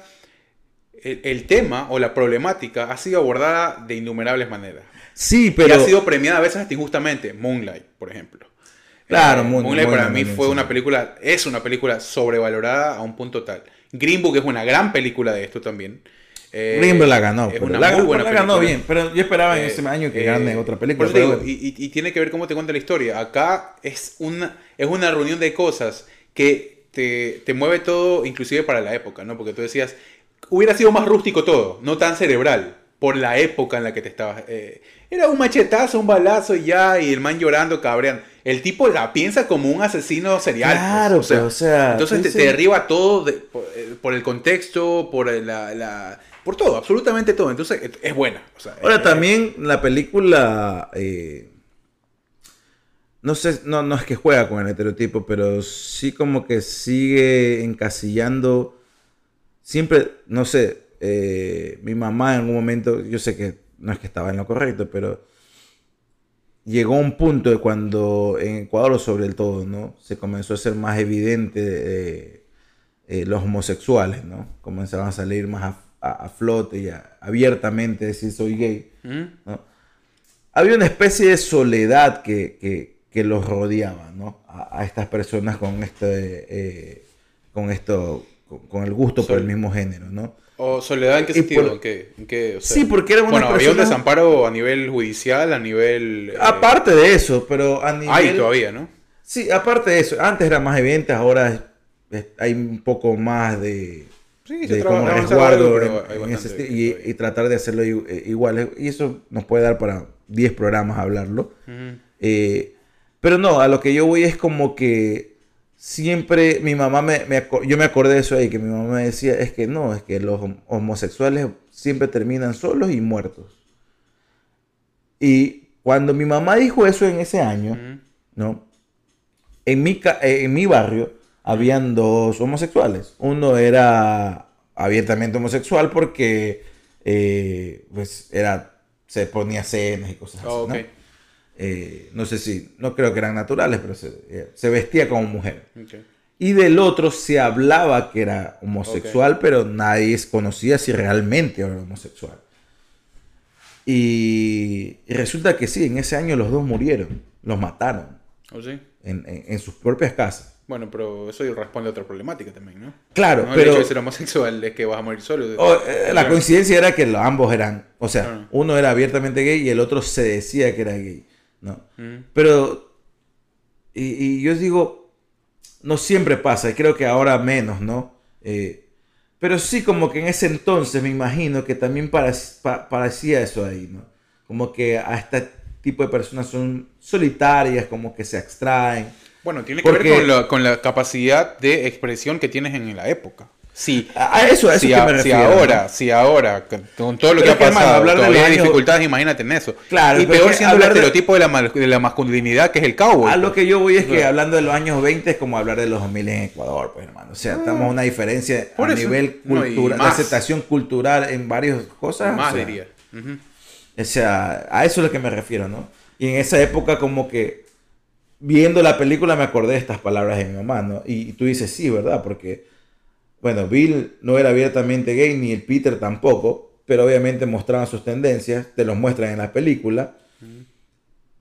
H: el, el tema o la problemática ha sido abordada de innumerables maneras.
D: Sí,
H: y
D: pero...
H: ha sido premiada a veces hasta injustamente. Moonlight, por ejemplo.
D: Claro,
H: Eh,
D: Moon-
H: Moonlight para
D: Moonlight
H: mí fue
D: sí.
H: una película, es una película sobrevalorada a un punto tal. Green Book es una gran película de esto también. Eh,
D: Green Book la ganó.
H: Es una
D: la,
H: muy buena
D: la
H: película.
D: ganó bien, pero yo esperaba en
H: Eh,
D: ese año que
H: eh,
D: gane otra película. pero
H: digo,
D: bueno.
H: y, y- y tiene que ver cómo te cuenta la historia. Acá es una, es una reunión de cosas que te, te mueve todo, inclusive para la época, ¿no? Porque tú decías, hubiera sido más rústico todo, no tan cerebral, por la época en la que te estabas. eh, era un machetazo, un balazo y ya, y el man llorando, cabreando. El tipo la piensa como un asesino serial. pues,
D: Claro, pero, o sea,
H: Entonces te, derriba todo de- por, eh, por el contexto, por la, la- por todo, absolutamente todo. Entonces es, es buena. o sea,
D: Ahora
H: eh,
D: también la película, eh, no sé, no, no es que juega con el estereotipo, pero sí como que sigue encasillando, siempre, no sé, eh, mi mamá en algún momento, yo sé que no es que estaba en lo correcto, pero llegó un punto de cuando en Ecuador sobre el todo, ¿no? Se comenzó a ser más evidente eh, eh, los homosexuales, ¿no? Comenzaron a salir más a, a- a flote y a- abiertamente decir soy gay,
H: ¿Mm?
D: ¿no? Había una especie de soledad que, que- que los rodeaba, ¿no? A, estas personas con este, con esto, con, con el gusto por el mismo género, ¿no?
H: ¿O soledad en qué sentido?
D: por-
H: ¿En qué? ¿En qué? O sea,
D: Sí, porque era una
H: Bueno, había un desamparo a nivel judicial, a nivel... eh,
D: Aparte de eso, pero a nivel...
H: Hay todavía, ¿no?
D: Sí, aparte de eso, antes era más evidente, ahora hay un poco más de,
H: Sí,
D: de como resguardo en- en ese y, tratar de hacerlo eh, igual. Y eso nos puede dar para 10 programas hablarlo. Eh, pero no, a lo que yo voy es como que siempre mi mamá me, me yo me acordé de eso ahí, que mi mamá me decía, es que no, es que los hom- homosexuales siempre terminan solos y muertos. Y cuando mi mamá dijo eso en ese año. ¿no? En mi, eh, en mi barrio habían dos homosexuales. Uno era abiertamente homosexual porque eh, pues era, se ponía cenas y cosas así.
H: Oh,
D: ¿no?
H: ok.
D: Eh, no sé si, no creo que eran naturales, pero se, eh, se vestía como mujer. Y del otro se hablaba que era homosexual, pero nadie conocía si realmente era homosexual. Y, y resulta que sí, en ese año los dos murieron, los mataron
H: ¿O sí?
D: en, en- en sus propias casas.
H: Bueno, pero eso responde a otra problemática también, ¿no?
D: Claro,
H: no el
D: pero
H: hecho de ser homosexual es que vas a morir solo.
D: o, eh, la coincidencia era que los- ambos eran, o sea,
H: Claro.
D: uno era abiertamente gay y el otro se decía que era gay, ¿no?
H: Ujú.
D: Pero, y, y yo digo, no siempre pasa, y creo que ahora menos, ¿no? Eh, pero sí como que en ese entonces me imagino que también parec- pa- parecía eso ahí, ¿no? Como que a este tipo de personas son solitarias, como que se abstraen.
H: Bueno, tiene que
D: Porque-
H: ver con la, con la capacidad de expresión que tienes en la época. Sí.
D: A eso, a eso
H: si,
D: que me
H: si
D: refiero.
H: ahora,
D: ¿no?
H: si ahora, con, todo lo que
D: es que,
H: ha
D: hermano,
H: pasado,
D: hablar de
H: todavía
D: los
H: hay
D: años-
H: dificultades, imagínate en eso.
D: Claro,
H: y peor
D: es
H: siendo el
D: de-
H: estereotipo de la, de la masculinidad que es el cowboy.
D: A lo que yo voy es que hablando de los años 20 es como hablar de los 2000 en Ecuador, pues hermano. O sea, estamos a una diferencia a
H: eso.
D: nivel
H: No,
D: cultural, de aceptación cultural en varias cosas.
H: Más
D: o sea,
H: diría.
D: O sea, a eso es lo que me refiero, ¿no? Y en esa época como que viendo la película me acordé de estas palabras de mi mamá, ¿no? Y, y tú dices, sí, ¿verdad? Porque, bueno, Bill no era abiertamente gay, ni el Peter tampoco, pero obviamente mostraban sus tendencias, te los muestran en la película,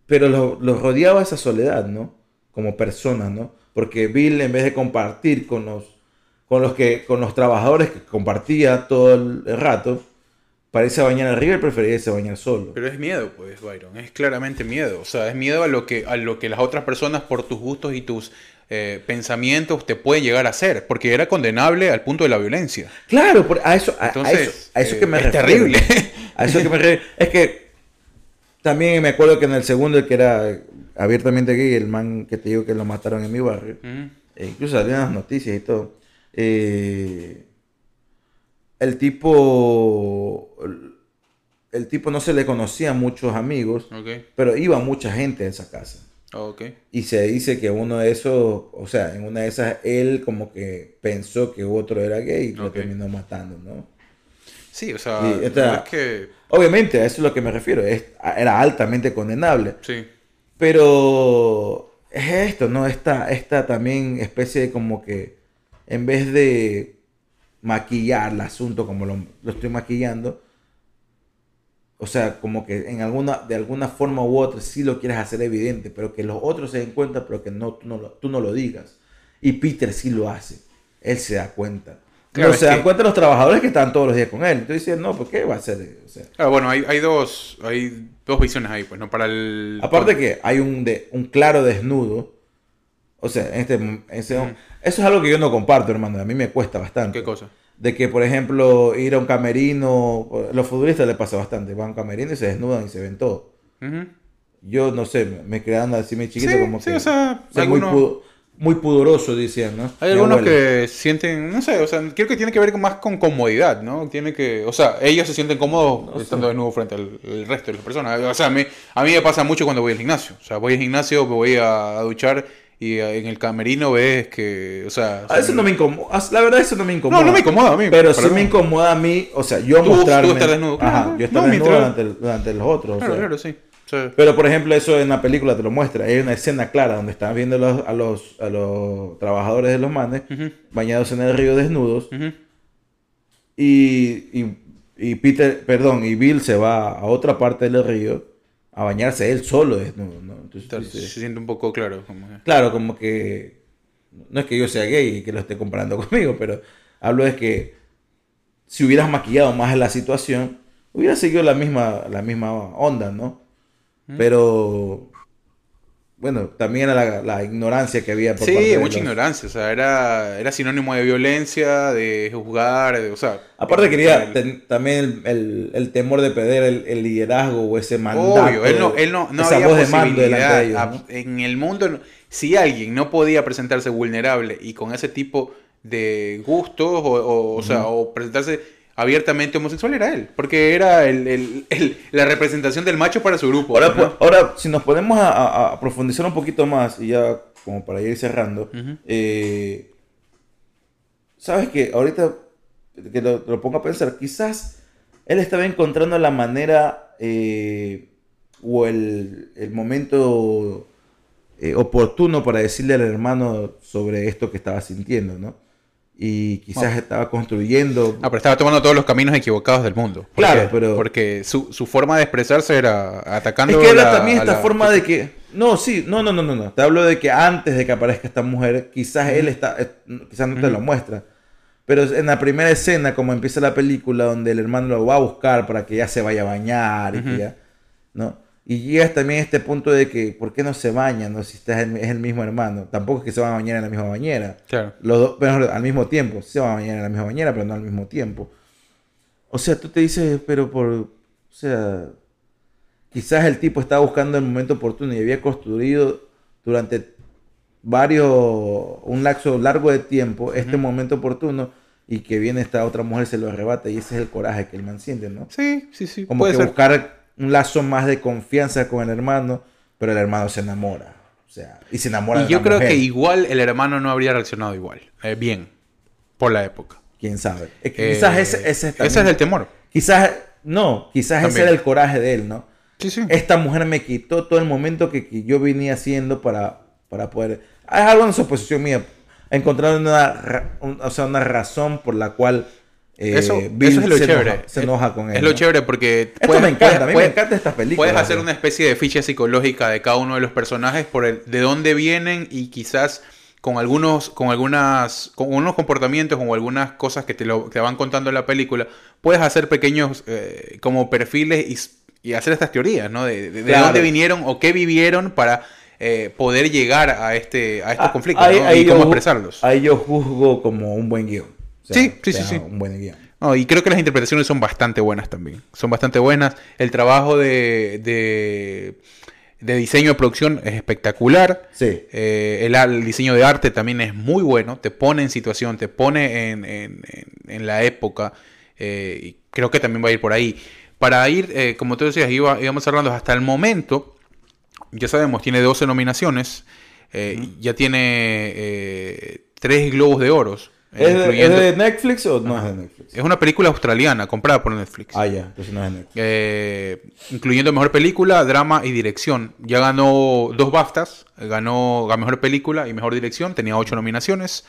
D: pero los lo rodeaba esa soledad, ¿no? Como personas, ¿no? Porque Bill en vez de compartir con los, con los, que, con los trabajadores que compartía todo el rato, para irse a bañar río, él prefería irse a bañar solo.
H: Pero es miedo, pues, Byron. Es claramente miedo. O sea, es miedo a lo que, a lo que las otras personas, por tus gustos y tus eh, pensamientos, te pueden llegar a hacer. Porque era condenable al punto de la violencia.
D: Claro, por- a eso, a, a
H: Entonces,
D: eso, a eso
H: eh,
D: que me
H: es
D: refiero.
H: terrible.
D: A eso que me refiero. Es que también me acuerdo que en el segundo, el que era abiertamente gay, el man que te digo que lo mataron en mi barrio, e incluso salían las noticias y todo. eh, el tipo, el, tipo no se le conocía a muchos amigos, pero iba mucha gente a esa casa. Y se dice que uno de esos, o sea, en una de esas, él como que pensó que otro era gay y lo terminó matando, ¿no?
H: Sí, o sea,
D: Sí,
H: es que...
D: Obviamente, a eso es lo que me refiero, es, era altamente condenable.
H: Sí.
D: Pero es esto, ¿no? Esta, esta también especie de como que, en vez de maquillar el asunto como lo, lo estoy maquillando, o sea, como que en alguna, de alguna forma u otra sí lo quieres hacer evidente, pero que los otros se den cuenta, pero que no, tú, no lo, tú no lo digas. Y Peter sí lo hace, él se da cuenta.
H: Claro, es
D: se dan
H: que-
D: cuenta los trabajadores que están todos los días con él. Entonces dicen, no, ¿por qué va a ser? O sea,
H: Ah, bueno, hay, hay dos hay dos visiones ahí, pues, ¿no? Para el...
D: Aparte que hay un, de, un claro desnudo. O sea, en este, ese- eso es algo que yo no comparto, hermano. A mí me cuesta bastante.
H: ¿Qué cosa?
D: De que, por ejemplo, ir a un camerino. Los futbolistas les pasa bastante. Van a un camerino y se desnudan y se ven todo. Yo no sé, me- quedan así muy chiquito
H: Sí,
D: como
H: sí,
D: que.
H: o sea,
D: muy,
H: algunos-
D: pu- muy pudoroso, decían, ¿no?
H: Hay
D: Mi
H: algunos
D: abuela.
H: que sienten, no sé, o sea, creo que tiene que ver más con comodidad, ¿no? Tiene que, o sea, ellos se sienten cómodos estando desnudos frente al, al resto de las personas. O sea, a mí, a mí me pasa mucho cuando voy al gimnasio. O sea, voy al gimnasio, me voy a, a duchar y eh, en el camerino ves que, o sea...
D: A eso no me incomoda. La verdad, eso no me incomoda.
H: No, no me incomoda a mí,
D: Pero sí me incomoda a mí. O sea, yo
H: Tú-
D: mostrarme.
H: tú estar desnudo,
D: Ajá, yo estar
H: No,
D: desnudo
H: mientras-
D: delante de los otros. o
H: Claro,
D: sea.
H: claro, sí. Sea,
D: Pero por ejemplo, eso en la película te lo muestra. Hay una escena clara donde están viendo los- a, los, a los trabajadores de los manes bañados en el río desnudos. Y, y, y Peter, perdón, y Bill se va a otra parte del río a bañarse él solo desnudo. ¿no? Entonces,
H: Está-
D: dice-
H: se siente un poco claro. Como que-
D: claro, como que no es que yo sea gay y que lo esté comparando conmigo, pero hablo de que si hubieras maquillado más la situación, hubiera seguido la misma, la misma onda, ¿no? Pero bueno, también era la, la ignorancia que había por
H: Sí,
D: parte de
H: mucha
D: los-
H: ignorancia. O sea, era, era sinónimo de violencia, de juzgar, de, o sea...
D: Aparte quería
H: el-
D: ten- también el, el- el temor de perder el, liderazgo o ese mandato.
H: Obvio, él no, él no, no
D: esa
H: había
D: voz de mando ellos,
H: a-
D: ¿no?
H: en el mundo. Si alguien no podía presentarse vulnerable y con ese tipo de gustos o, o, o sea, o presentarse abiertamente homosexual era él, porque era el, el- el- la representación del macho para su grupo.
D: Ahora,
H: ¿no?
D: pues, ahora, si nos ponemos a, a- a profundizar un poquito más, y ya como para ir cerrando, eh, sabes que ahorita que lo, lo pongo a pensar, quizás él estaba encontrando la manera eh, o el, el momento eh, oportuno para decirle al hermano sobre esto que estaba sintiendo, ¿no? Y quizás estaba construyendo
H: Ah, pero estaba tomando todos los caminos equivocados del mundo. Porque-
D: Claro, pero-
H: Porque su, su forma de expresarse era atacando.
D: Es que era
H: la-
D: también esta
H: la-
D: forma de que. No, sí, no, no, no, no, no. Te hablo de que antes de que aparezca esta mujer, quizás él está. eh, Quizás no te lo muestra. Pero en la primera escena, como empieza la película, donde el hermano lo va a buscar para que ya se vaya a bañar y que ya. ¿No? Y llegas también a este punto de que, ¿por qué no se baña? No? Si está, es el mismo hermano. Tampoco es que se van a bañar en la misma bañera.
H: Claro.
D: Los dos, pero al mismo tiempo. Se van a bañar en la misma bañera, pero no al mismo tiempo. O sea, tú te dices, pero por. O sea. Quizás el tipo estaba buscando el momento oportuno y había construido durante varios, un lapso largo de tiempo, este momento oportuno, y que viene esta otra mujer, se lo arrebata, y ese es el coraje que el man siente, ¿no?
H: Sí, sí, sí.
D: Como
H: puede
D: que
H: ser.
D: buscar un lazo más de confianza con el hermano, pero el hermano se enamora. O sea, y se enamora
H: Y
D: de
H: yo
D: la
H: creo
D: mujer.
H: que igual el hermano no habría reaccionado igual. eh, bien. Por la época.
D: Quién sabe. Es que quizás
H: Eh,
D: ese, ese, es
H: ese
D: también-
H: es el temor.
D: Quizás, no, quizás ese era el coraje de él, ¿no?
H: Sí, sí.
D: Esta mujer me quitó todo el momento que, que yo venía haciendo para, para poder... Es algo en suposición mía. Encontrar una, o sea, una razón por la cual eh,
H: Eso,
D: Bill
H: eso es lo
D: se
H: chévere.
D: Enoja, se enoja con él.
H: Es lo
D: ¿no?
H: chévere porque.
D: Esto me encanta, a mí me encanta estas películas,
H: Puedes hacer una especie de ficha psicológica de cada uno de los personajes por el, de dónde vienen y quizás con algunos, con algunas, con unos comportamientos o algunas cosas que te, lo, te van contando en la película, puedes hacer pequeños eh, como perfiles y, y hacer estas teorías, ¿no? De, de- de
D: Claro.
H: dónde vinieron o qué vivieron para eh, poder llegar a este, a estos
D: Ah,
H: conflictos
D: ahí-
H: ¿no?
D: ahí
H: y cómo expresarlos.
D: Ahí yo juzgo como un buen guion. Sea,
H: Sí, sí,
D: sea,
H: sí, sí.
D: Un buen guion.
H: No, y creo que las interpretaciones son bastante buenas también. Son bastante buenas. El trabajo de, de, de diseño de producción es espectacular.
D: Sí.
H: Eh, el, diseño de arte también es muy bueno. Te pone en situación, te pone en, en- la época. eh, y creo que también va a ir por ahí. Para ir, eh, como tú decías, iba- íbamos hablando hasta el momento. Ya sabemos, tiene 12 nominaciones. Ya tiene tres globos de oros.
D: ¿Es, de-
H: incluyendo-
D: ¿Es de Netflix o no es de Netflix?
H: es una película australiana comprada por Netflix.
D: Ah, ya, entonces no es de Netflix.
H: Eh, incluyendo mejor película, drama y dirección. Ya ganó dos BAFTAs. Ganó la mejor película y mejor dirección. Tenía ocho nominaciones.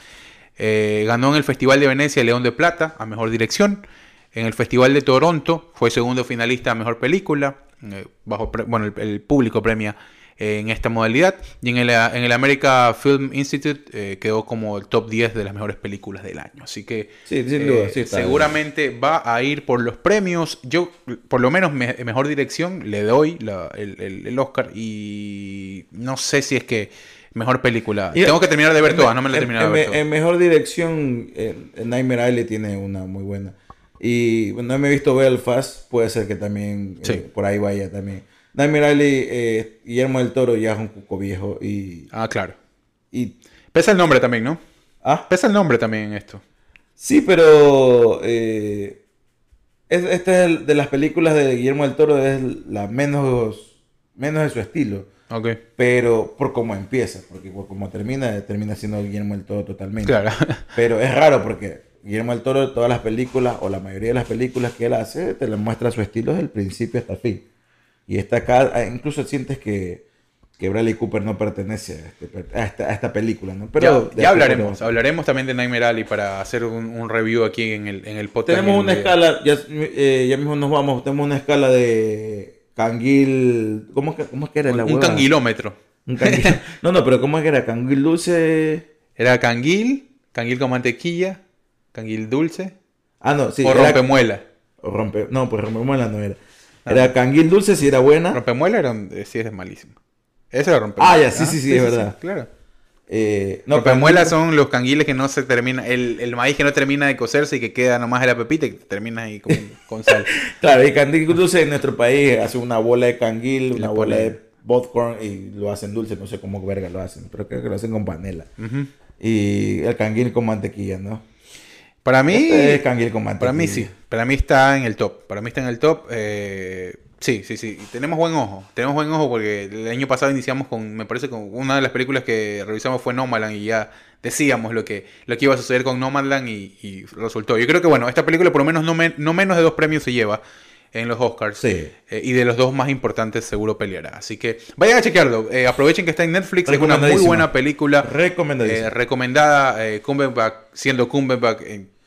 H: Eh, ganó en el Festival de Venecia León de Plata a mejor dirección. En el Festival de Toronto fue segundo finalista a mejor película. eh, bajo bueno, el, el público premia en esta modalidad. Y en el, en el America Film Institute eh, quedó como el top 10 de las mejores películas del año. Así que
D: Sí, sin
H: eh,
D: duda, sí está
H: seguramente va a ir por los premios. Yo, por lo menos, me- mejor dirección le doy la- el, el- el Oscar. Y no sé si es que mejor película.
D: Y-
H: Tengo que terminar de ver
D: en-
H: todas, no me la he
D: en-
H: terminado de
D: en,
H: ver todas.
D: en mejor dirección, en Nightmare Alley tiene una muy buena. Y no me he visto Belfast, puede ser que también eh,
H: Sí.
D: por ahí vaya también. Nightmare Alley, eh, Guillermo del Toro ya es un cuco viejo y...
H: Ah, claro.
D: y
H: Pesa el nombre también, ¿no?
D: ah,
H: Pesa el nombre también en esto.
D: sí, pero... eh, es- esta es el- de las películas de Guillermo del Toro, es la menos, menos de su estilo.
H: Ok.
D: Pero por cómo empieza, porque por cómo termina, termina siendo Guillermo del Toro totalmente.
H: Claro.
D: Pero es raro porque Guillermo del Toro, todas las películas, o la mayoría de las películas que él hace, te le muestra su estilo desde el principio hasta el fin. Y esta acá, ah, incluso sientes que, que Bradley Cooper no pertenece a, este a esta, a esta película, ¿no? Pero
H: ya hablaremos. Hablaremos también de Nightmare Alley para hacer un, un review aquí en el, en el podcast.
D: Tenemos
H: en
D: una escala, ya, eh, ya mismo nos vamos, tenemos una escala de canguil, ¿cómo es que, cómo es que era
H: Un,
D: la
H: un canguilómetro.
D: Un canguil. No, no, pero ¿cómo es que era? Canguil dulce...
H: Era canguil, canguil con mantequilla, canguil dulce
D: Ah, no, sí.
H: o rompemuela.
D: o rompe, no, pues rompemuela no era. Era canguil dulce si era buena.
H: Rompemuela era, eh, sí es malísimo. Ese era rompemuela.
D: Ah, ya, sí, sí, sí, es verdad.
H: claro.
D: Eh, no,
H: son los canguiles que no se termina, el, el maíz que no termina de cocerse y que queda nomás de la pepita y que termina ahí con, con sal.
D: Claro, y canguil dulce en nuestro país hace una bola de canguil, una
H: La
D: bola de popcorn y lo hacen dulce, no sé cómo verga lo hacen, pero creo que lo hacen con panela. Y el canguil con mantequilla, ¿no?
H: Para mí,
D: Este es canguil con mantequilla.
H: para mí sí. Para mí está en el top. Para mí está en el top. eh, sí, sí, sí. Tenemos buen ojo. Tenemos buen ojo porque el año pasado iniciamos con, me parece, con una de las películas que revisamos fue Nomadland y ya decíamos lo que, lo que iba a suceder con Nomadland y, y resultó. Yo creo que, bueno, esta película por lo menos no, me- no menos de dos premios se lleva en los Oscars.
D: Sí.
H: Eh, y de los dos más importantes seguro peleará. Así que vayan a chequearlo. Eh, aprovechen que está en Netflix. Es una muy buena película.
D: Recomendadísima.
H: Eh, recomendada. Eh, Cumberbatch, siendo Cumberbatch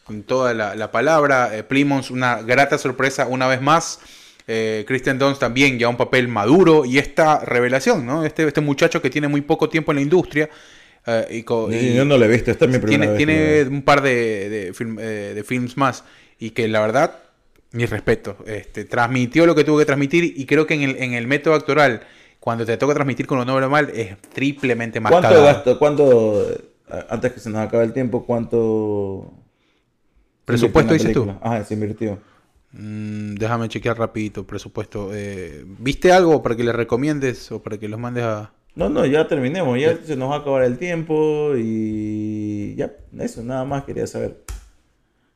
H: con toda la, la palabra. Eh, Plymouth, una grata sorpresa una vez más. Eh, Kristen Dunst también ya un papel maduro. Y esta revelación, ¿no? Este, este muchacho que tiene muy poco tiempo en la industria. eh, y
D: Yo no lo he visto, esta es mi primera
H: tiene,
D: vez.
H: tiene un par de, de, film- eh, de films más y que la verdad, mi respeto, este, transmitió lo que tuvo que transmitir y creo que en el, en el método actoral, cuando te toca transmitir con lo normal, es triplemente más
D: ¿Cuánto gasto? ¿Cuánto, eh, antes que se nos acabe el tiempo, cuánto...
H: ¿Presupuesto dices tú?
D: Ajá, se invirtió.
H: Mm, déjame chequear rapidito, presupuesto. Eh, ¿Viste algo para que le recomiendes o para que los mandes a...
D: No, no, ya terminemos, ya se nos va a acabar el tiempo y ya, eso, nada más quería saber.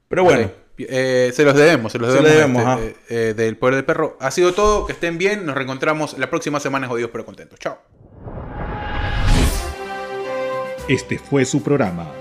D: Pero bueno.
H: Eh, se los debemos, se los debemos, este, eh, eh, del poder del perro. Ha sido todo, que estén bien, nos reencontramos la próxima semana jodidos pero contentos. Chao.
I: Este fue su programa.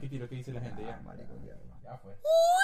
H: Ver qué dice la gente. Ya, ya fue.
E: ¡Uy!